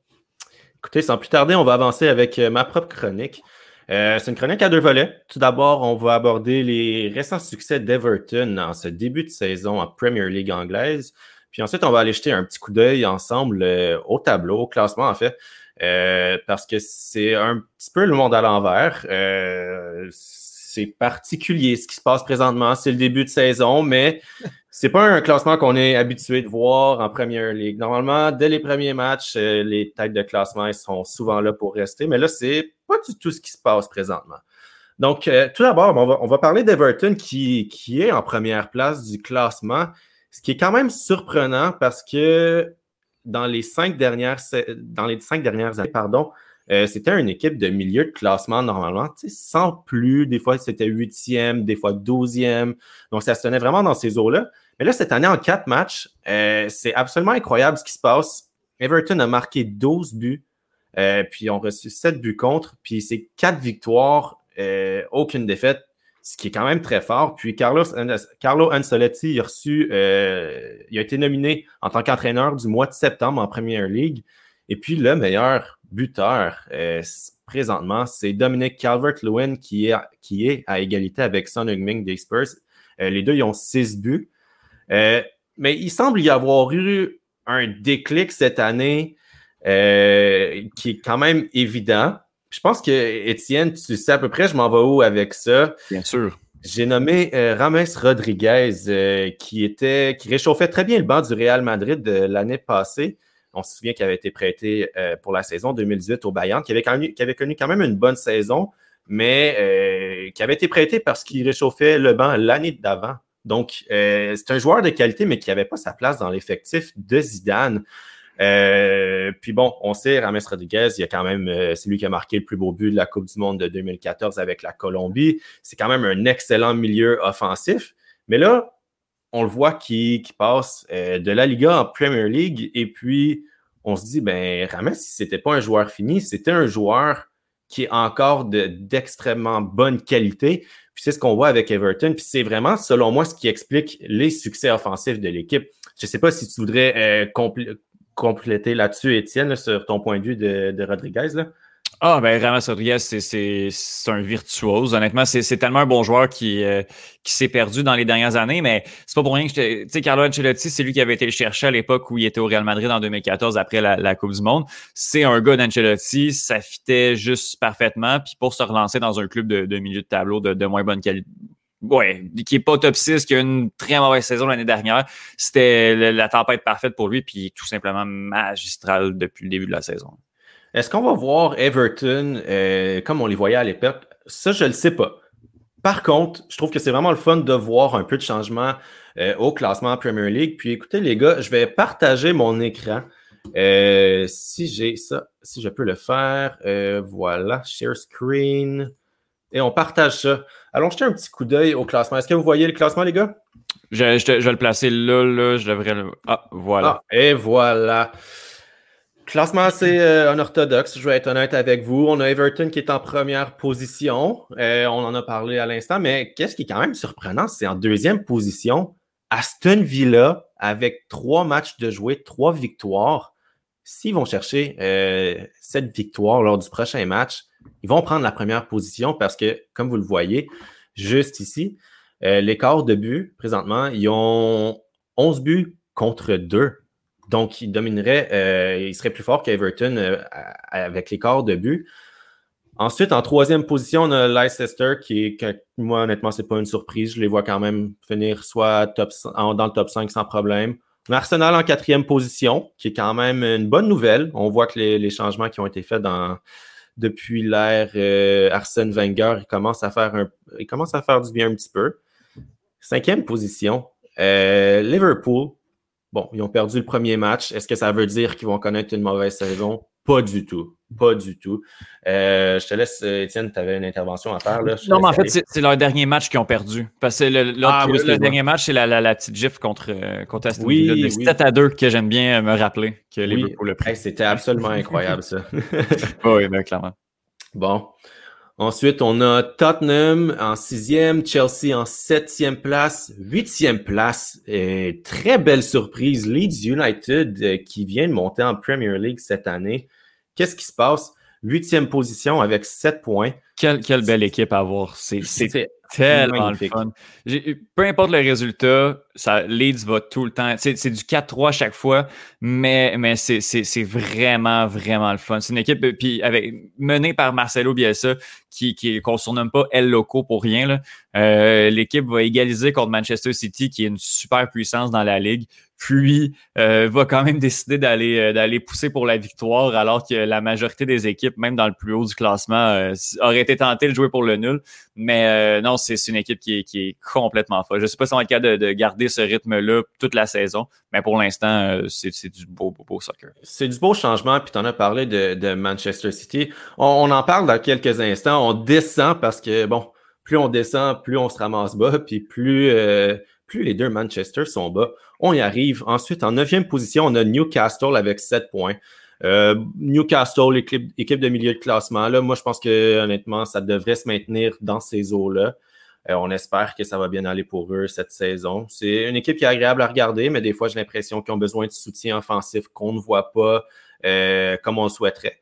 Écoutez, sans plus tarder, on va avancer avec euh, ma propre chronique. Euh, c'est une chronique à deux volets. Tout d'abord, on va aborder les récents succès d'Everton en ce début de saison en Premier League anglaise. Puis ensuite, on va aller jeter un petit coup d'œil ensemble euh, au tableau, au classement en fait, parce que c'est un petit peu le monde à l'envers c'est particulier ce qui se passe présentement. C'est le début de saison, mais c'est pas un classement qu'on est habitué de voir en Première Ligue. Normalement, dès les premiers matchs, euh, les têtes de classement sont souvent là pour rester, mais là, c'est pas du tout ce qui se passe présentement. Donc, euh, tout d'abord, on va, parler d'Everton qui, qui est en première place du classement, ce qui est quand même surprenant parce que dans les cinq dernières, dans les cinq dernières années, pardon, euh, c'était une équipe de milieu de classement normalement, sans plus. Des fois, c'était huitième, des fois douzième. Donc, ça se tenait vraiment dans ces eaux-là. Mais là, cette année, en quatre matchs, euh, c'est absolument incroyable ce qui se passe. Everton a marqué 12 buts, euh, puis ont reçu 7 buts contre, puis c'est quatre victoires, aucune défaite, ce qui est quand même très fort. Puis Carlos, Carlo Ancelotti a reçu, il a été nominé en tant qu'entraîneur du mois de septembre en Premier League. Et puis le meilleur buteur euh, présentement, c'est Dominic Calvert-Lewin qui est, qui est à égalité avec Son Heung-Min des Spurs. Euh, les deux, ils ont six buts. Euh, mais il semble y avoir eu un déclic cette année qui est quand même évident. Je pense que, Étienne, tu sais à peu près, je m'en vais où avec ça? Bien sûr. J'ai nommé euh, Rames Rodriguez, euh, qui était, qui réchauffait très bien le banc du Real Madrid l'année passée. On se souvient qu'il avait été prêté pour la saison 2018 au Bayern, qui avait, qui avait connu quand même une bonne saison, mais qui avait été prêté parce qu'il réchauffait le banc l'année d'avant. Donc, c'est un joueur de qualité, mais qui n'avait pas sa place dans l'effectif de Zidane. Euh, puis bon, on sait, Rames Rodriguez, il y a quand même, euh, c'est lui qui a marqué le plus beau but de la Coupe du Monde de 2014 avec la Colombie. C'est quand même un excellent milieu offensif. Mais là, on le voit qui, passe euh, de la Liga en Premier League. Et puis, on se dit, ben, Rames, c'était pas un joueur fini, c'était un joueur qui est encore d'extrêmement bonne qualité. Puis c'est ce qu'on voit avec Everton. Puis c'est vraiment, selon moi, ce qui explique les succès offensifs de l'équipe. Je ne sais pas si tu voudrais compléter là-dessus, Étienne, sur ton point de vue de, Rodriguez? Là? Ah, ben Ramas Rodriguez, c'est un virtuose. Honnêtement, c'est tellement un bon joueur qui, euh, qui s'est perdu dans les dernières années, mais c'est pas pour rien que Tu sais, Carlo Ancelotti, c'est lui qui avait été le chercher à l'époque où il était au Real Madrid en 2014 après la, Coupe du Monde. C'est un gars d'Ancelotti, ça fitait juste parfaitement. Puis pour se relancer dans un club de, milieu de tableau de, de moins bonne qualité, ouais, qui est pas top 6, qui a une très mauvaise saison l'année dernière. C'était la tempête parfaite pour lui, puis tout simplement magistral depuis le début de la saison. Est-ce qu'on va voir Everton euh, comme on les voyait à l'époque? Ça, je ne le sais pas. Par contre, je trouve que c'est vraiment le fun de voir un peu de changement euh, au classement Premier League. Puis écoutez, les gars, je vais partager mon écran. Euh, si j'ai ça, si je peux le faire, voilà, share screen. Et on partage ça. Allons jeter un petit coup d'œil au classement. Est-ce que vous voyez le classement, les gars? Je, vais le placer là, là. Je devrais le. Ah, voilà. Ah, et voilà. Classement assez euh, unorthodoxe, je vais être honnête avec vous. On a Everton qui est en première position. Euh, on en a parlé à l'instant, mais qu'est-ce qui est quand même surprenant, c'est en deuxième position, Aston Villa avec trois matchs de jouer, trois victoires. S'ils vont chercher euh, cette victoire lors du prochain match, ils vont prendre la première position parce que, comme vous le voyez, juste ici, euh, l'écart de but, présentement, ils ont 11 buts contre 2. Donc, ils domineraient, euh, ils seraient plus forts qu'Everton euh, avec l'écart de but. Ensuite, en troisième position, on a Leicester, qui est, moi, honnêtement, ce n'est pas une surprise. Je les vois quand même finir soit dans le top 5 sans problème. Arsenal en quatrième position, qui est quand même une bonne nouvelle. On voit que les changements qui ont été faits depuis l'ère euh, Arsène Wenger, il à faire il à faire du bien un petit peu. Cinquième position, Liverpool. Bon, ils ont perdu le premier match. Est-ce que ça veut dire qu'ils vont connaître une mauvaise saison? Pas du tout. Pas du tout. Euh, je te laisse, Étienne, tu avais une intervention à faire. Là. non, mais en fait, c'est leur dernier match qu'ils ont perdu. Parce que le, ah, dernier match, c'est la, petite gif contre, contre Aston oui, Villa. 7 à 2 que j'aime bien me rappeler que Liverpool le pris. C'était absolument incroyable, ça. oui, bien clairement. Bon. Ensuite, on a Tottenham en sixième, Chelsea en septième place, huitième place. Et très belle surprise, Leeds United euh, qui vient de monter en Premier League cette année. Qu'est-ce qui se passe? Huitième position avec sept points. Quelle, quelle belle équipe à avoir. C'est tellement le fun. Peu importe le résultat, ça, Leeds va tout le temps. C'est du 4-3 à chaque fois, mais, mais c'est vraiment, vraiment le fun. C'est une équipe puis avec, menée par Marcelo Bielsa, qui, qui qu'on surnomme pas El Loco pour rien. Euh, l'équipe va égaliser contre Manchester City, qui est une super puissance dans la ligue puis euh, va quand même décider d'aller euh, d'aller pousser pour la victoire, alors que la majorité des équipes, même dans le plus haut du classement, euh, auraient été tentées de jouer pour le nul. Mais non, c'est une équipe qui est, qui est complètement folle. Je ne sais pas si on être capable de, garder ce rythme-là toute la saison, mais pour l'instant, c'est du beau, beau, beau soccer. C'est du beau changement, puis tu en as parlé de, de Manchester City. On, on, en parle dans quelques instants. On descend parce que, bon, plus on descend, plus on se ramasse bas, puis plus plus les deux Manchester sont bas. On y arrive. Ensuite, en neuvième position, on a Newcastle avec 7 points. Euh, Newcastle, équipe, de milieu de classement. Là, moi, je pense que honnêtement, ça devrait se maintenir dans ces eaux-là. Euh, on espère que ça va bien aller pour eux cette saison. C'est une équipe qui est agréable à regarder, mais des fois, j'ai l'impression qu'ils ont besoin de soutien offensif qu'on ne voit pas euh, comme on le souhaiterait.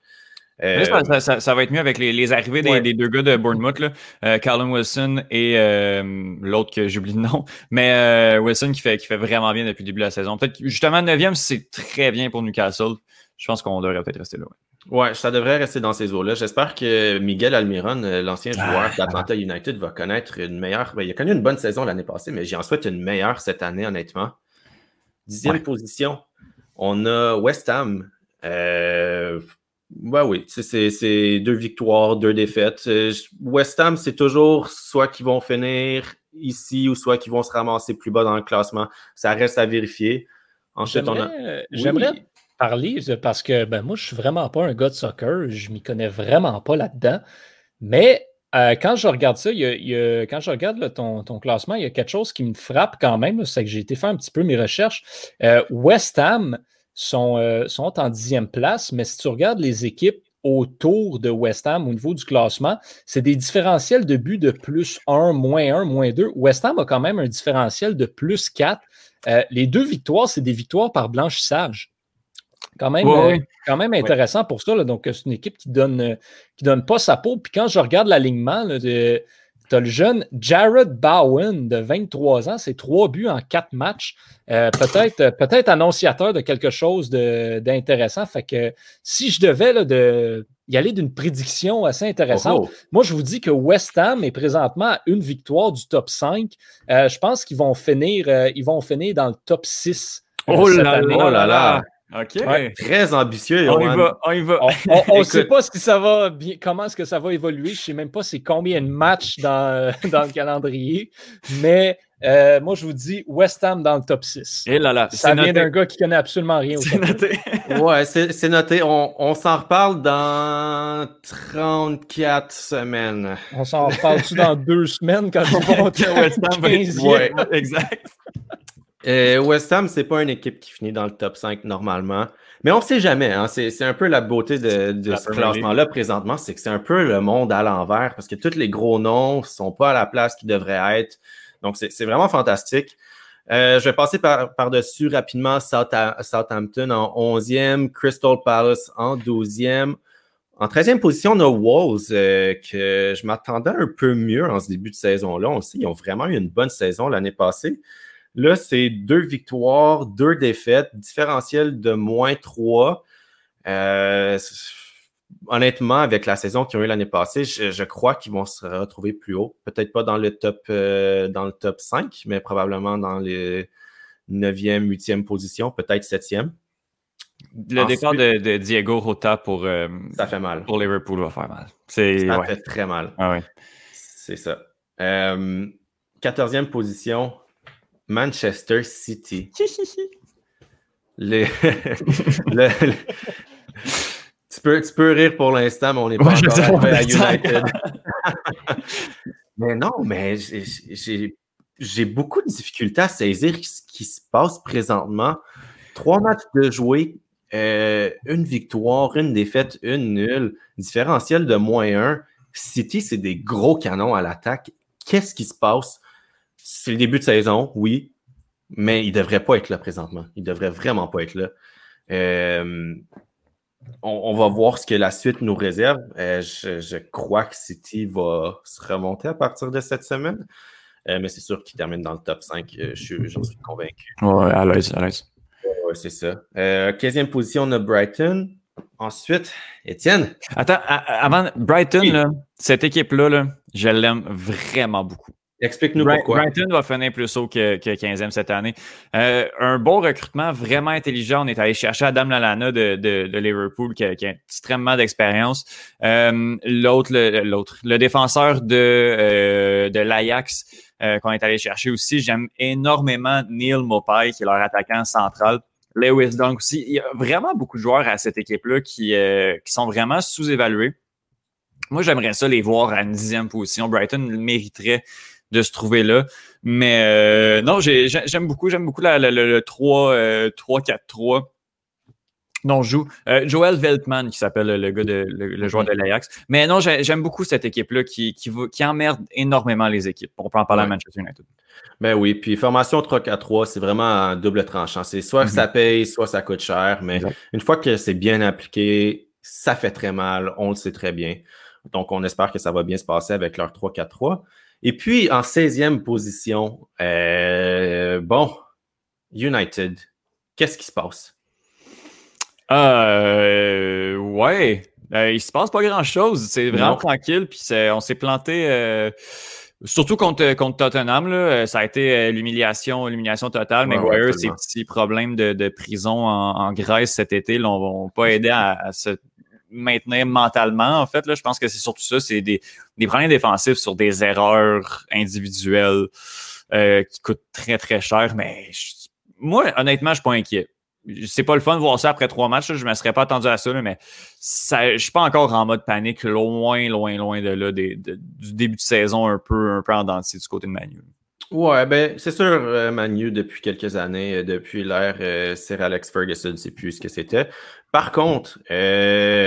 Euh, ça, va être mieux avec les, arrivées des, deux gars de Bournemouth, là, euh, Callum Wilson et euh, l'autre que j'oublie le nom, mais Wilson qui fait, qui fait vraiment bien depuis le début de la saison. Peut-être justement 9e, c'est très bien pour Newcastle. je pense qu'on devrait peut-être rester là. Ouais. ça devrait rester dans ces eaux-là. J'espère que Miguel Almiron, euh, l'ancien ah. joueur d'Atlanta United, va connaître une meilleure. Ben, il a connu une bonne saison l'année passée, mais j'en souhaite une meilleure cette année, honnêtement. Dixième position, on a West Ham. Euh, ben oui, c'est deux victoires, deux défaites. Euh, West Ham, c'est toujours soit qu'ils vont finir ici ou soit qu'ils vont se ramasser plus bas dans le classement. Ça reste à vérifier. Ensuite, on a. J'aimerais parler parce que ben, moi, je ne suis vraiment pas un gars de soccer. Je ne m'y connais vraiment pas là-dedans. Mais euh, quand je regarde ça, quand je regarde ton, classement, il y a quelque chose qui me frappe quand même. C'est que j'ai été faire un petit peu mes recherches. Euh, West Ham sont, euh, sont en dixième place, mais si tu regardes les équipes autour de West Ham au niveau du classement, c'est des différentiels de but de plus 1, moins 1, moins 2. West Ham a quand même un différentiel de plus 4. les deux victoires, c'est des victoires par blanchissage. Quand même, euh, quand même intéressant pour ça. Donc, c'est une équipe qui donne, euh, qui donne pas sa peau. Puis quand je regarde l'alignement, tu as le jeune Jared Bowen de 23 ans, c'est trois buts en quatre matchs. Euh, peut-être, peut-être annonciateur de quelque chose d'intéressant. Fait que si je devais là, de, y aller d'une prédiction assez intéressante, oh, oh. moi je vous dis que West Ham est présentement à une victoire du top 5. je pense qu'ils vont finir, ils vont finir dans le top 6. oh là là! OK. très ambitieux. On y va. On ne sait pas ce que ça va comment est-ce que ça va évoluer. Je ne sais même pas c'est combien de matchs dans, dans le calendrier. Mais euh, moi, je vous dis West Ham dans le top 6. Et là là, ça vient d'un gars qui connaît absolument rien. C'est noté. ouais, c'est noté. On, on s'en reparle dans 34 semaines. On s'en reparle-tu dans deux semaines quand ils vont West Ham 15 Ouais, exact. Euh, West Ham, c'est pas une équipe qui finit dans le top 5 normalement. Mais on ne sait jamais. Hein. C'est un peu la beauté de, ce classement-là présentement, c'est que c'est un peu le monde à l'envers parce que tous les gros noms ne sont pas à la place qu'ils devraient être. Donc, c'est vraiment fantastique. Euh, je vais passer par-dessus rapidement Southampton en 11e, Crystal Palace en 12e. En 13e position, on a Wolves, euh, que je m'attendais un peu mieux en ce début de saison-là. On sait, ils ont vraiment eu une bonne saison l'année passée. Là, c'est deux victoires, deux défaites, différentiel de moins trois. Euh, honnêtement, avec la saison qu'ils ont eu l'année passée, je, crois qu'ils vont se retrouver plus haut. Peut-être pas dans le top euh, dans le top 5, mais probablement dans les 9e, 8e position, peut-être 7e. Le départ de, Diego Rota pour, euh, ça fait mal. pour Liverpool va faire mal. Ça fait très mal. Ah C'est ça. 14e position, Manchester City. le, tu, peux, tu peux rire pour l'instant, mais on n'est pas encore à United. mais non, mais j'ai beaucoup de difficultés à saisir ce qui se passe présentement. Trois matchs de jouer, euh, une victoire, une défaite, une nulle, différentiel de moins un. City, c'est des gros canons à l'attaque. Qu'est-ce qui se passe? C'est le début de saison, oui, mais il ne devrait pas être là présentement. Il ne devrait vraiment pas être là. Euh, on, va voir ce que la suite nous réserve. Euh, je, crois que City va se remonter à partir de cette semaine. Euh, mais c'est sûr qu'il termine dans le top 5. J'en suis convaincu. Ouais, à l'aise, à l'aise. Ouais, c'est ça. 15e position, on a Brighton. Ensuite, Étienne? Attends, avant, Brighton, cette équipe-là, je l'aime vraiment beaucoup. Explique-nous pourquoi. Brighton va finir plus haut que, 15e cette année. Euh, un bon recrutement, vraiment intelligent. On est allé chercher Adam Lallana de, de, Liverpool qui a, extrêmement d'expérience. Euh, l'autre, le, l'autre, le défenseur de, euh, de l'Ajax qu'on est allé chercher aussi. J'aime énormément Neil Mopai, qui est leur attaquant central. Lewis Dunk aussi. Il y a vraiment beaucoup de joueurs à cette équipe-là qui, qui sont vraiment sous-évalués. Moi, j'aimerais ça les voir à une dixième position. Brighton mériterait de se trouver là. Mais euh, non, j'aime beaucoup, j'aime beaucoup le 3-4-3 euh, dont joue euh, Joel Veltman, qui s'appelle le gars de le, joueur de l'Ajax. Mais non, j'aime beaucoup cette équipe-là qui, qui, qui, emmerde énormément les équipes. On peut en parler à Manchester United. Ben oui, puis formation 3-4-3, c'est vraiment un double tranchant. C'est soit ça mhm. paye, soit ça coûte cher, mais une fois que c'est bien appliqué, ça fait très mal, on le sait très bien. Donc, on espère que ça va bien se passer avec leur 3-4-3. Et puis, en 16e position, euh, bon, United, qu'est-ce qui se passe? Euh, ouais. Euh, il se passe pas grand-chose. C'est vraiment tranquille. Puis on s'est planté... Euh, surtout contre, contre Tottenham, là, ça a été l'humiliation, l'humiliation totale. Mais ouais, ses petits problèmes de, prison en, Grèce cet été n'ont pas aidé à, se maintenir mentalement. En fait, là, je pense que c'est surtout ça. C'est des, des problèmes défensifs sur des erreurs individuelles qui coûtent très, très cher. Mais moi, honnêtement, je suis pas inquiet c'est pas le fun de voir ça après trois matchs. Je ne me serais pas attendu à ça, mais ça, je suis pas encore en mode panique, loin, loin, loin de là, du début de saison un peu, un peu en dentiste du côté de Manu. Ouais, ben c'est sûr, euh, Manu, depuis quelques années, euh, depuis l'ère euh, Sir Alex Ferguson, c'est plus ce que c'était. Par contre,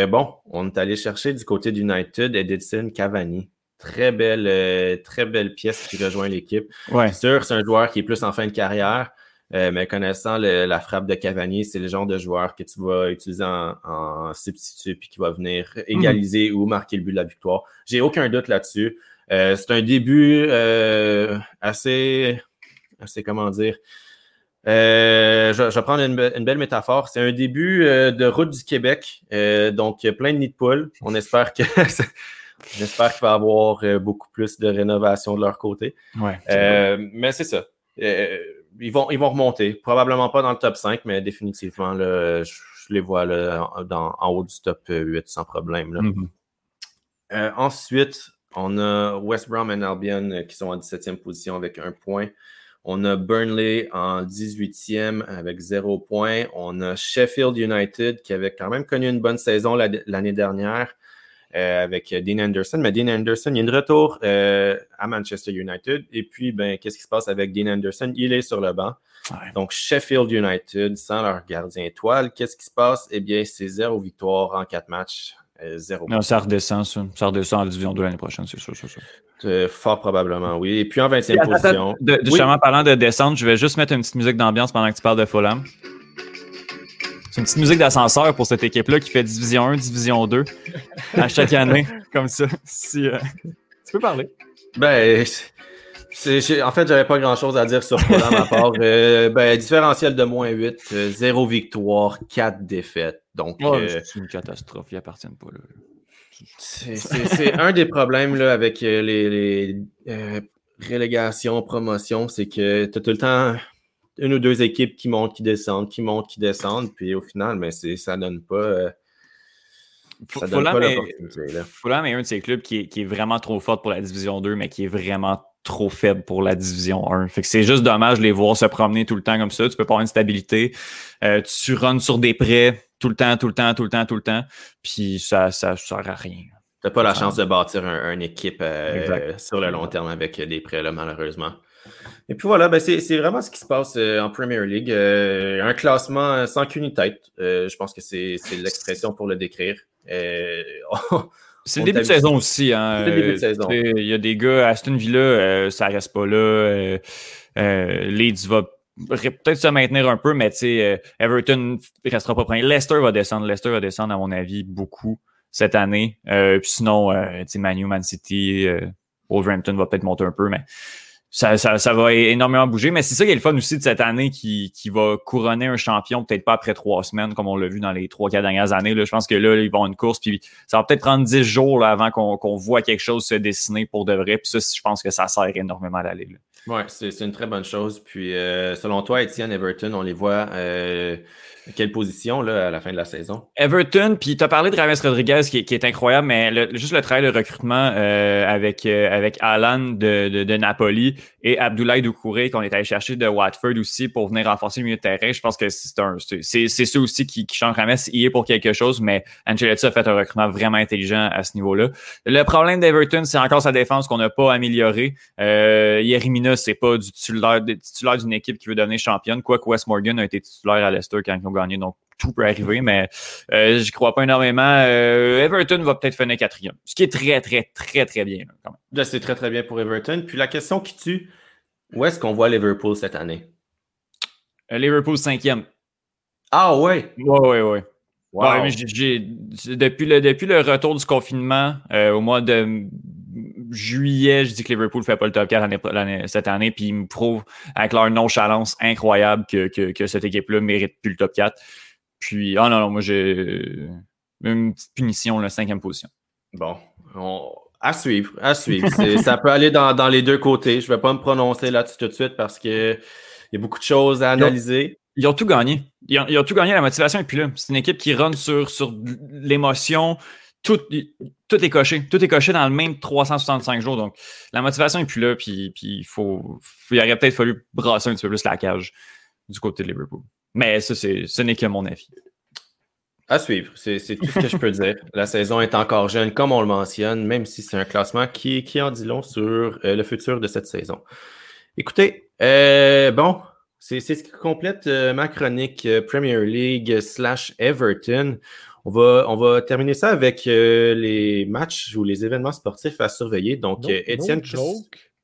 bon, on est allé chercher du côté d'United Edison Cavani. Très belle, très belle pièce qui rejoint l'équipe. Ouais. C'est sûr, c'est un joueur qui est plus en fin de carrière. Euh, mais connaissant la frappe de Cavani, c'est le genre de joueur que tu vas utiliser en, substitut puis qui va venir égaliser ou marquer le but de la victoire. J'ai aucun doute là-dessus. Euh, c'est un début euh, assez, assez, comment dire, je, vais prendre une, belle métaphore. C'est un début de route du Québec, donc plein de nids de poules. On espère que qu'il va y avoir beaucoup plus de rénovation de leur côté. Ouais, mais c'est ça ils, vont, ils vont remonter. Probablement pas dans le top 5, mais définitivement, là, je, les vois là, dans, en haut du top 8 sans problème. Mm-hmm. Euh, ensuite, on a West Brom et Albion euh, qui sont en 17e position avec un point. On a Burnley en 18e avec 0 point. On a Sheffield United qui avait quand même connu une bonne saison l'année dernière euh, avec Dean Anderson. Mais Dean Anderson, il y a une retour euh, à Manchester United. Et puis, ben, qu'est-ce qui se passe avec Dean Anderson? Il est sur le banc. Donc, Sheffield United, sans leur gardien étoile, qu'est-ce qui se passe? Eh bien, c'est zéro victoire en quatre matchs. Euh, zéro. Non, ça redescend, ça. Ça redescend en division 2 l'année prochaine, c'est sûr, c'est sûr. fort probablement, oui. Et puis en 20e position. De, Justement, parlant de descente, je vais juste mettre une petite musique d'ambiance pendant que tu parles de Fulham. C'est une petite musique d'ascenseur pour cette équipe-là qui fait Division 1, Division 2 à chaque année, comme ça. Si, euh, Tu peux parler. Ben, en fait, j'avais pas grand-chose à dire sur Fulham à part. Euh, ben, différentiel de moins 8, 0 euh, victoire, 4 défaites. Donc, c'est une catastrophe, ils appartiennent pas là. C'est un des problèmes là, avec les, les relégations, promotions, c'est que tu as tout le temps une ou deux équipes qui montent, qui descendent, qui montent, qui descendent, puis au final, mais ça donne pas. Euh, ça donne pas. Fulham est un de ces clubs qui est, vraiment trop fort pour la division 2, mais qui est vraiment trop faible pour la division 1. Fait que c'est juste dommage de les voir se promener tout le temps comme ça. Tu peux pas avoir une stabilité. Euh, tu runs sur des prêts tout le temps, tout le temps, tout le temps, tout le temps. Puis ça, ça sert à rien. Tu n'as pas la chance de bâtir une équipe euh, sur le long terme avec des prêts, là, malheureusement. Et puis voilà, ben c'est vraiment ce qui se passe euh, en Premier League. Euh, un classement sans qu'une tête. Euh, je pense que c'est l'expression pour le décrire. c'est le début de saison aussi. Hein. Le début de saison. Il y a des gars, Aston Villa, ça reste pas là. Leeds va peut-être se maintenir un peu, mais Everton ne restera pas premier. Leicester va descendre. Leicester va descendre, à mon avis, beaucoup cette année. puis sinon, Manu, Man City, Wolverhampton va peut-être monter un peu, mais ça, ça, va énormément bouger. Mais c'est ça qui est le fun aussi de cette année qui, qui va couronner un champion, peut-être pas après trois semaines, comme on l'a vu dans les trois, quatre dernières années. Là. Je pense que là, ils vont une course, puis ça va peut-être prendre dix jours avant qu'on qu'on voit quelque chose se dessiner pour de vrai. Puis ça, je pense que ça sert énormément à l'aller. Oui, c'est une très bonne chose. Puis euh, selon toi, Etienne Everton, on les voit euh, quelle position là, à la fin de la saison? Everton, puis tu as parlé de Rames Rodriguez qui, qui, est incroyable, mais juste le travail de recrutement euh, avec, euh, avec Alan de, de, Napoli et Abdoulaye Doucouré qu'on est allé chercher de Watford aussi pour venir renforcer le milieu de terrain. Je pense que c'est c'est aussi qui, qui change Rames. Il est pour quelque chose, mais Ancelotti a fait un recrutement vraiment intelligent à ce niveau-là. Le problème d'Everton, c'est encore sa défense qu'on n'a pas amélioré. Euh, Yerimina, c'est pas du titulaire, titulaire d'une équipe qui veut devenir championne, quoique Wes Morgan a été titulaire à Leicester quand ils ont gagné. Donc, tout peut arriver, mais euh, je crois pas énormément. Euh, Everton va peut-être finir quatrième, ce qui est très, très, très, très bien. C'est très, très bien pour Everton. Puis la question qui tue, où est-ce qu'on voit Liverpool cette année? Euh, Liverpool cinquième. Ah ouais? Ouais, ouais, ouais. depuis, le, depuis le retour du confinement, au mois de juillet, je dis que Liverpool ne fait pas le top 4 cette année, puis ils me prouvent avec leur nonchalance incroyable que, que, que cette équipe-là mérite plus le top 4 Puis, ah non, non, moi j'ai une petite punition, la cinquième position. Bon, à suivre, à suivre. ça peut aller dans, les deux côtés. Je ne vais pas me prononcer là-dessus tout de suite parce qu'il y a beaucoup de choses à analyser. Ils ont, tout gagné. Ils ont, tout gagné, la motivation. Et puis là, c'est une équipe qui run sur, sur l'émotion. Tout, tout est coché. Tout est coché dans le même 365 jours. Donc, la motivation est plus là. Puis, puis il, faut, il aurait peut-être fallu brasser un petit peu plus la cage du côté de Liverpool. Mais ça, ce n'est que mon avis. À suivre, c'est tout ce que je peux dire. La saison est encore jeune, comme on le mentionne, même si c'est un classement qui, qui en dit long sur euh, le futur de cette saison. Écoutez, euh, bon, c'est ce qui complète euh, ma chronique Premier League slash Everton. On va, on va terminer ça avec les matchs ou les événements sportifs à surveiller. Donc, Étienne.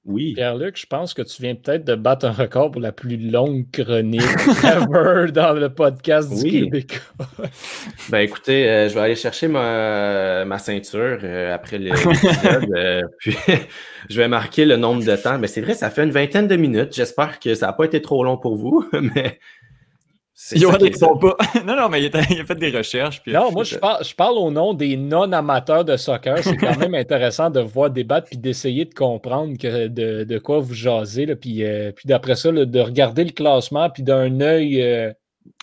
Oui. Pierre-Luc, je pense que tu viens peut-être de battre un record pour la plus longue chronique ever dans le podcast du Québec. ben écoutez, euh, je vais aller chercher ma, ma ceinture euh, après l'épisode. euh, puis je vais marquer le nombre de temps. Mais c'est vrai, ça fait une vingtaine de minutes. J'espère que ça n'a pas été trop long pour vous. Mais pas. non, non, mais il a, fait des recherches. non, moi, je parle, je parle, au nom des non-amateurs de soccer. C'est quand même intéressant de voir débattre puis d'essayer de comprendre que de, quoi vous jasez. Là, puis, euh, puis d'après ça, de regarder le classement puis d'un œil. Euh,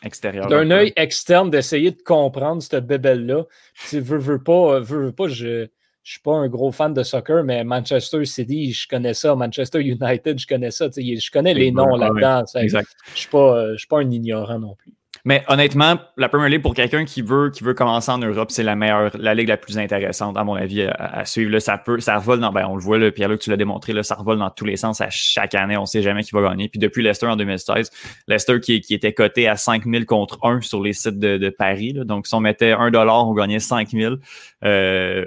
extérieur. D'un œil externe, d'essayer de comprendre cette bébelle-là. Tu veux, veux pas, veux, veux pas, je je suis pas un gros fan de soccer, mais Manchester City, je connais ça. Manchester United, je connais ça. Je connais les noms là-dedans. Je ne suis pas, un ignorant non plus. Mais honnêtement, la Premier League, pour quelqu'un qui veut, qui veut commencer en Europe, c'est la meilleure, la ligue la plus intéressante, à mon avis, à, suivre. Là, ça peut, ça revole dans, ben, on le voit, Pierre-Luc, tu l'as démontré, là, ça revole dans tous les sens à chaque année. On ne sait jamais qui va gagner. Puis depuis Leicester en 2016, Leicester qui, qui était coté à 5000 contre 1 sur les sites de, Paris. donc, si on mettait 1 dollar, on gagnait 5000. Euh,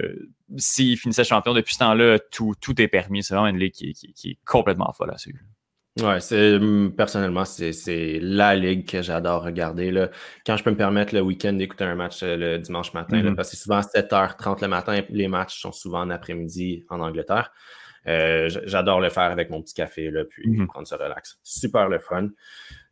s'il finissait champion depuis ce temps-là, tout, tout est permis. C'est vraiment une ligue qui, est complètement folle à suivre. Ouais, c'est hum, personnellement, c'est la ligue que j'adore regarder. Là. Quand je peux me permettre le week-end d'écouter un match euh, le dimanche matin, mm-hmm. parce que c'est souvent 7h30 le matin, les matchs sont souvent en après-midi en Angleterre. Euh, j'adore le faire avec mon petit café, là, puis mm-hmm. prendre ce relax. Super le fun.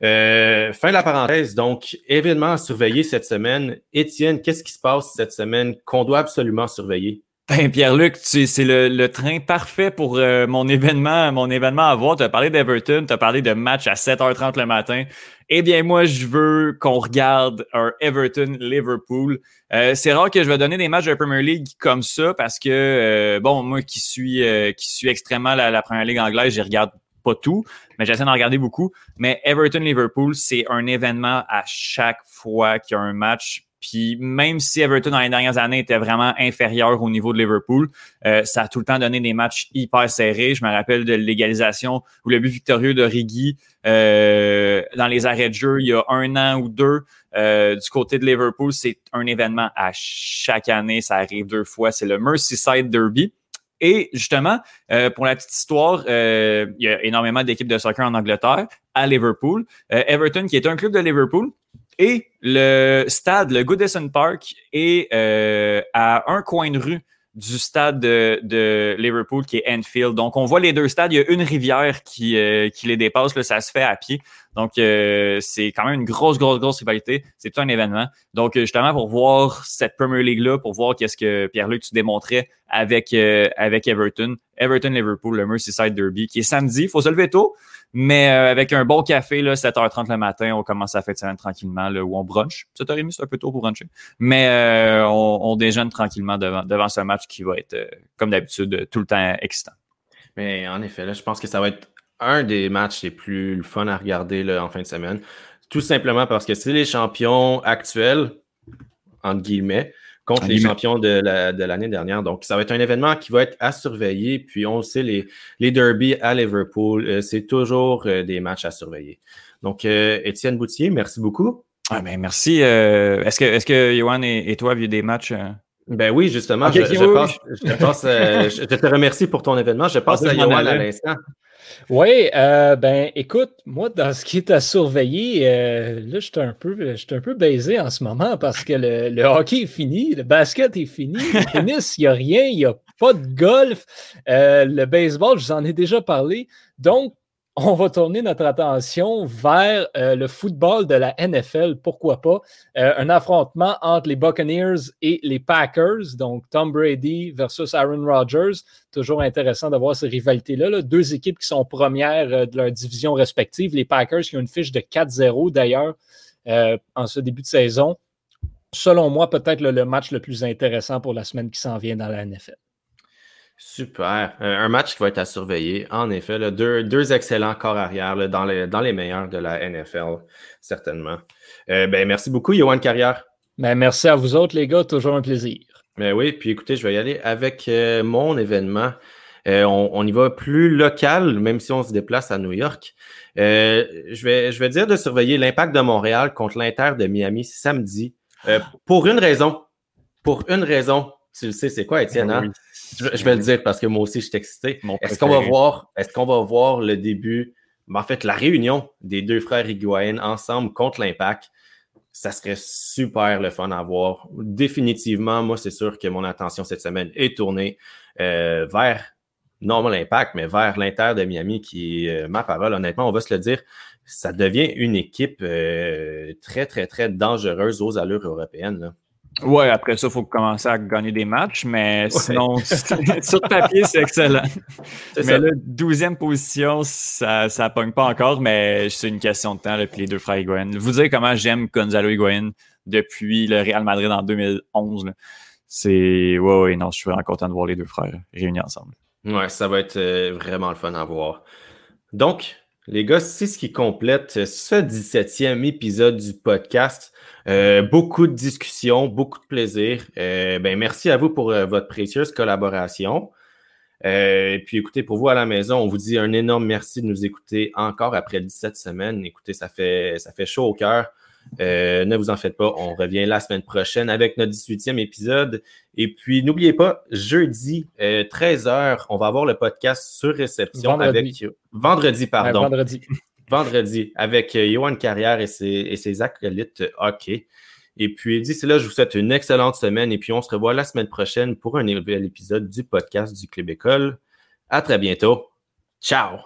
Euh, fin de la parenthèse. Donc, événement à surveiller cette semaine. Étienne, qu'est-ce qui se passe cette semaine qu'on doit absolument surveiller? Ben, Pierre-Luc, c'est le, train parfait pour euh, mon événement, mon événement à voir. Tu as parlé d'Everton, tu as parlé de match à 7h30 le matin. Eh bien, moi, je veux qu'on regarde un Everton-Liverpool. Euh, c'est rare que je vais donner des matchs de Premier League comme ça parce que, euh, bon, moi qui suis, qui suis extrêmement la, la Première Ligue anglaise, je regarde pas tout, mais j'essaie d'en regarder beaucoup. Mais Everton-Liverpool, c'est un événement à chaque fois qu'il y a un match puis même si Everton dans les dernières années était vraiment inférieur au niveau de Liverpool, euh, ça a tout le temps donné des matchs hyper serrés. Je me rappelle de l'égalisation ou le but victorieux de Riggy euh, dans les arrêts de jeu il y a un an ou deux. Euh, du côté de Liverpool, c'est un événement à chaque année. Ça arrive deux fois. C'est le Merseyside Derby. Et justement, pour la petite histoire, il y a énormément d'équipes de soccer en Angleterre, à Liverpool. Everton, qui est un club de Liverpool, et le stade, le Goodison Park, est euh, à un coin de rue du stade de, Liverpool qui est Enfield. Donc, on voit les deux stades. Il y a une rivière qui, euh, qui les dépasse. Là, ça se fait à pied. Donc, euh, c'est quand même une grosse, grosse, grosse rivalité. C'est tout un événement. Donc, justement, pour voir cette Premier League-là, pour voir qu'est-ce que Pierre-Luc, tu démontrais avec, avec Everton. Everton-Liverpool, le Merseyside Derby, qui est samedi. Il faut se lever tôt. Mais euh, avec un bon café, là, 7h30 le matin, on commence à faire de semaine tranquillement, là, où on brunch. 7h30, c'est un peu tôt pour bruncher. Mais euh, on, déjeune tranquillement devant, devant ce match qui va être, euh, comme d'habitude, tout le temps excitant. Mais en effet, là, je pense que ça va être un des matchs les plus fun à regarder là, en fin de semaine. Tout simplement parce que c'est les champions actuels, entre guillemets, contre les champions de l'année dernière. Donc, ça va être un événement qui va être à surveiller. Puis, on sait, les, les derbies à Liverpool, euh, c'est toujours euh, des matchs à surveiller. Donc, euh, Étienne Boutier, merci beaucoup. Ah, ben, merci. est-ce que, est que Johan et, toi, vu des matchs? Ben oui, justement, je, passe, je, te remercie pour ton événement. Je passe ah, à Johan à l'instant. Oui, euh, ben écoute, moi, dans ce qui est à surveiller, euh, là, je suis un peu, un peu baisé en ce moment parce que le, hockey est fini, le basket est fini, le tennis, il n'y a rien, il n'y a pas de golf, euh, le baseball, je vous en ai déjà parlé. Donc, on va tourner notre attention vers euh, le football de la NFL, pourquoi pas? Euh, un affrontement entre les Buccaneers et les Packers, donc Tom Brady versus Aaron Rodgers. Toujours intéressant d'avoir ces rivalités-là. Deux équipes qui sont premières euh, de leur division respective. Les Packers qui ont une fiche de 4-0 d'ailleurs en ce début de saison. Selon moi, peut-être le match le plus intéressant pour la semaine qui s'en vient dans la NFL. Super. Un match qui va être à surveiller. En effet, deux, excellents corps arrière dans, les, dans les meilleurs de la NFL, certainement. Euh, ben, merci beaucoup, Yohan Carrière. Ben, merci à vous autres, les gars. Toujours un plaisir. Ben oui, puis écoutez, je vais y aller avec euh, mon événement. Euh, on, y va plus local, même si on se déplace à New York. je, vais, je vais dire de surveiller l'impact de Montréal contre l'Inter de Miami samedi. pour une raison. Pour une raison. Tu le sais, c'est quoi, Étienne? Ben hein? Je, vais le dire parce que moi aussi, je suis excité. Est-ce qu'on va voir, est-ce qu'on va voir le début, en fait, la réunion des deux frères Higuain ensemble contre l'Impact? Ça serait super le fun à voir. Définitivement, moi, c'est sûr que mon attention cette semaine est tournée euh, vers, non l'Impact, mais vers l'Inter de Miami qui est euh, ma parole. Honnêtement, on va se le dire, ça devient une équipe euh, très, très, très dangereuse aux allures européennes. Là. Ouais, après ça, il faut commencer à gagner des matchs, mais sinon, sur papier, c'est excellent. Mais la 12e position, ça ne pogne pas encore, mais c'est une question de temps, puis les deux frères Higuain. Vous dire comment j'aime Gonzalo Higuain depuis le Real Madrid en 2011. C'est. Ouais, ouais, non, je suis vraiment content de voir les deux frères réunis ensemble. Ouais, ça va être euh, vraiment le fun à voir. Donc, les gars, c'est ce qui complète ce 17e épisode du podcast. Euh, beaucoup de discussions, beaucoup de plaisir. Euh, ben, merci à vous pour euh, votre précieuse collaboration. et puis écoutez, pour vous à la maison, on vous dit un énorme merci de nous écouter encore après 17 semaines. Écoutez, ça fait, ça fait chaud au cœur. Ne vous en faites pas, on revient la semaine prochaine avec notre 18e épisode. Et puis, n'oubliez pas, jeudi, 13h, on va avoir le podcast sur réception avec vendredi, pardon. vendredi vendredi avec euh, Johan Carrière et ses, et ses acolytes hockey. Et puis d'ici là, je vous souhaite une excellente semaine et puis on se revoit la semaine prochaine pour un nouvel épisode du podcast du Club École. À très bientôt. Ciao!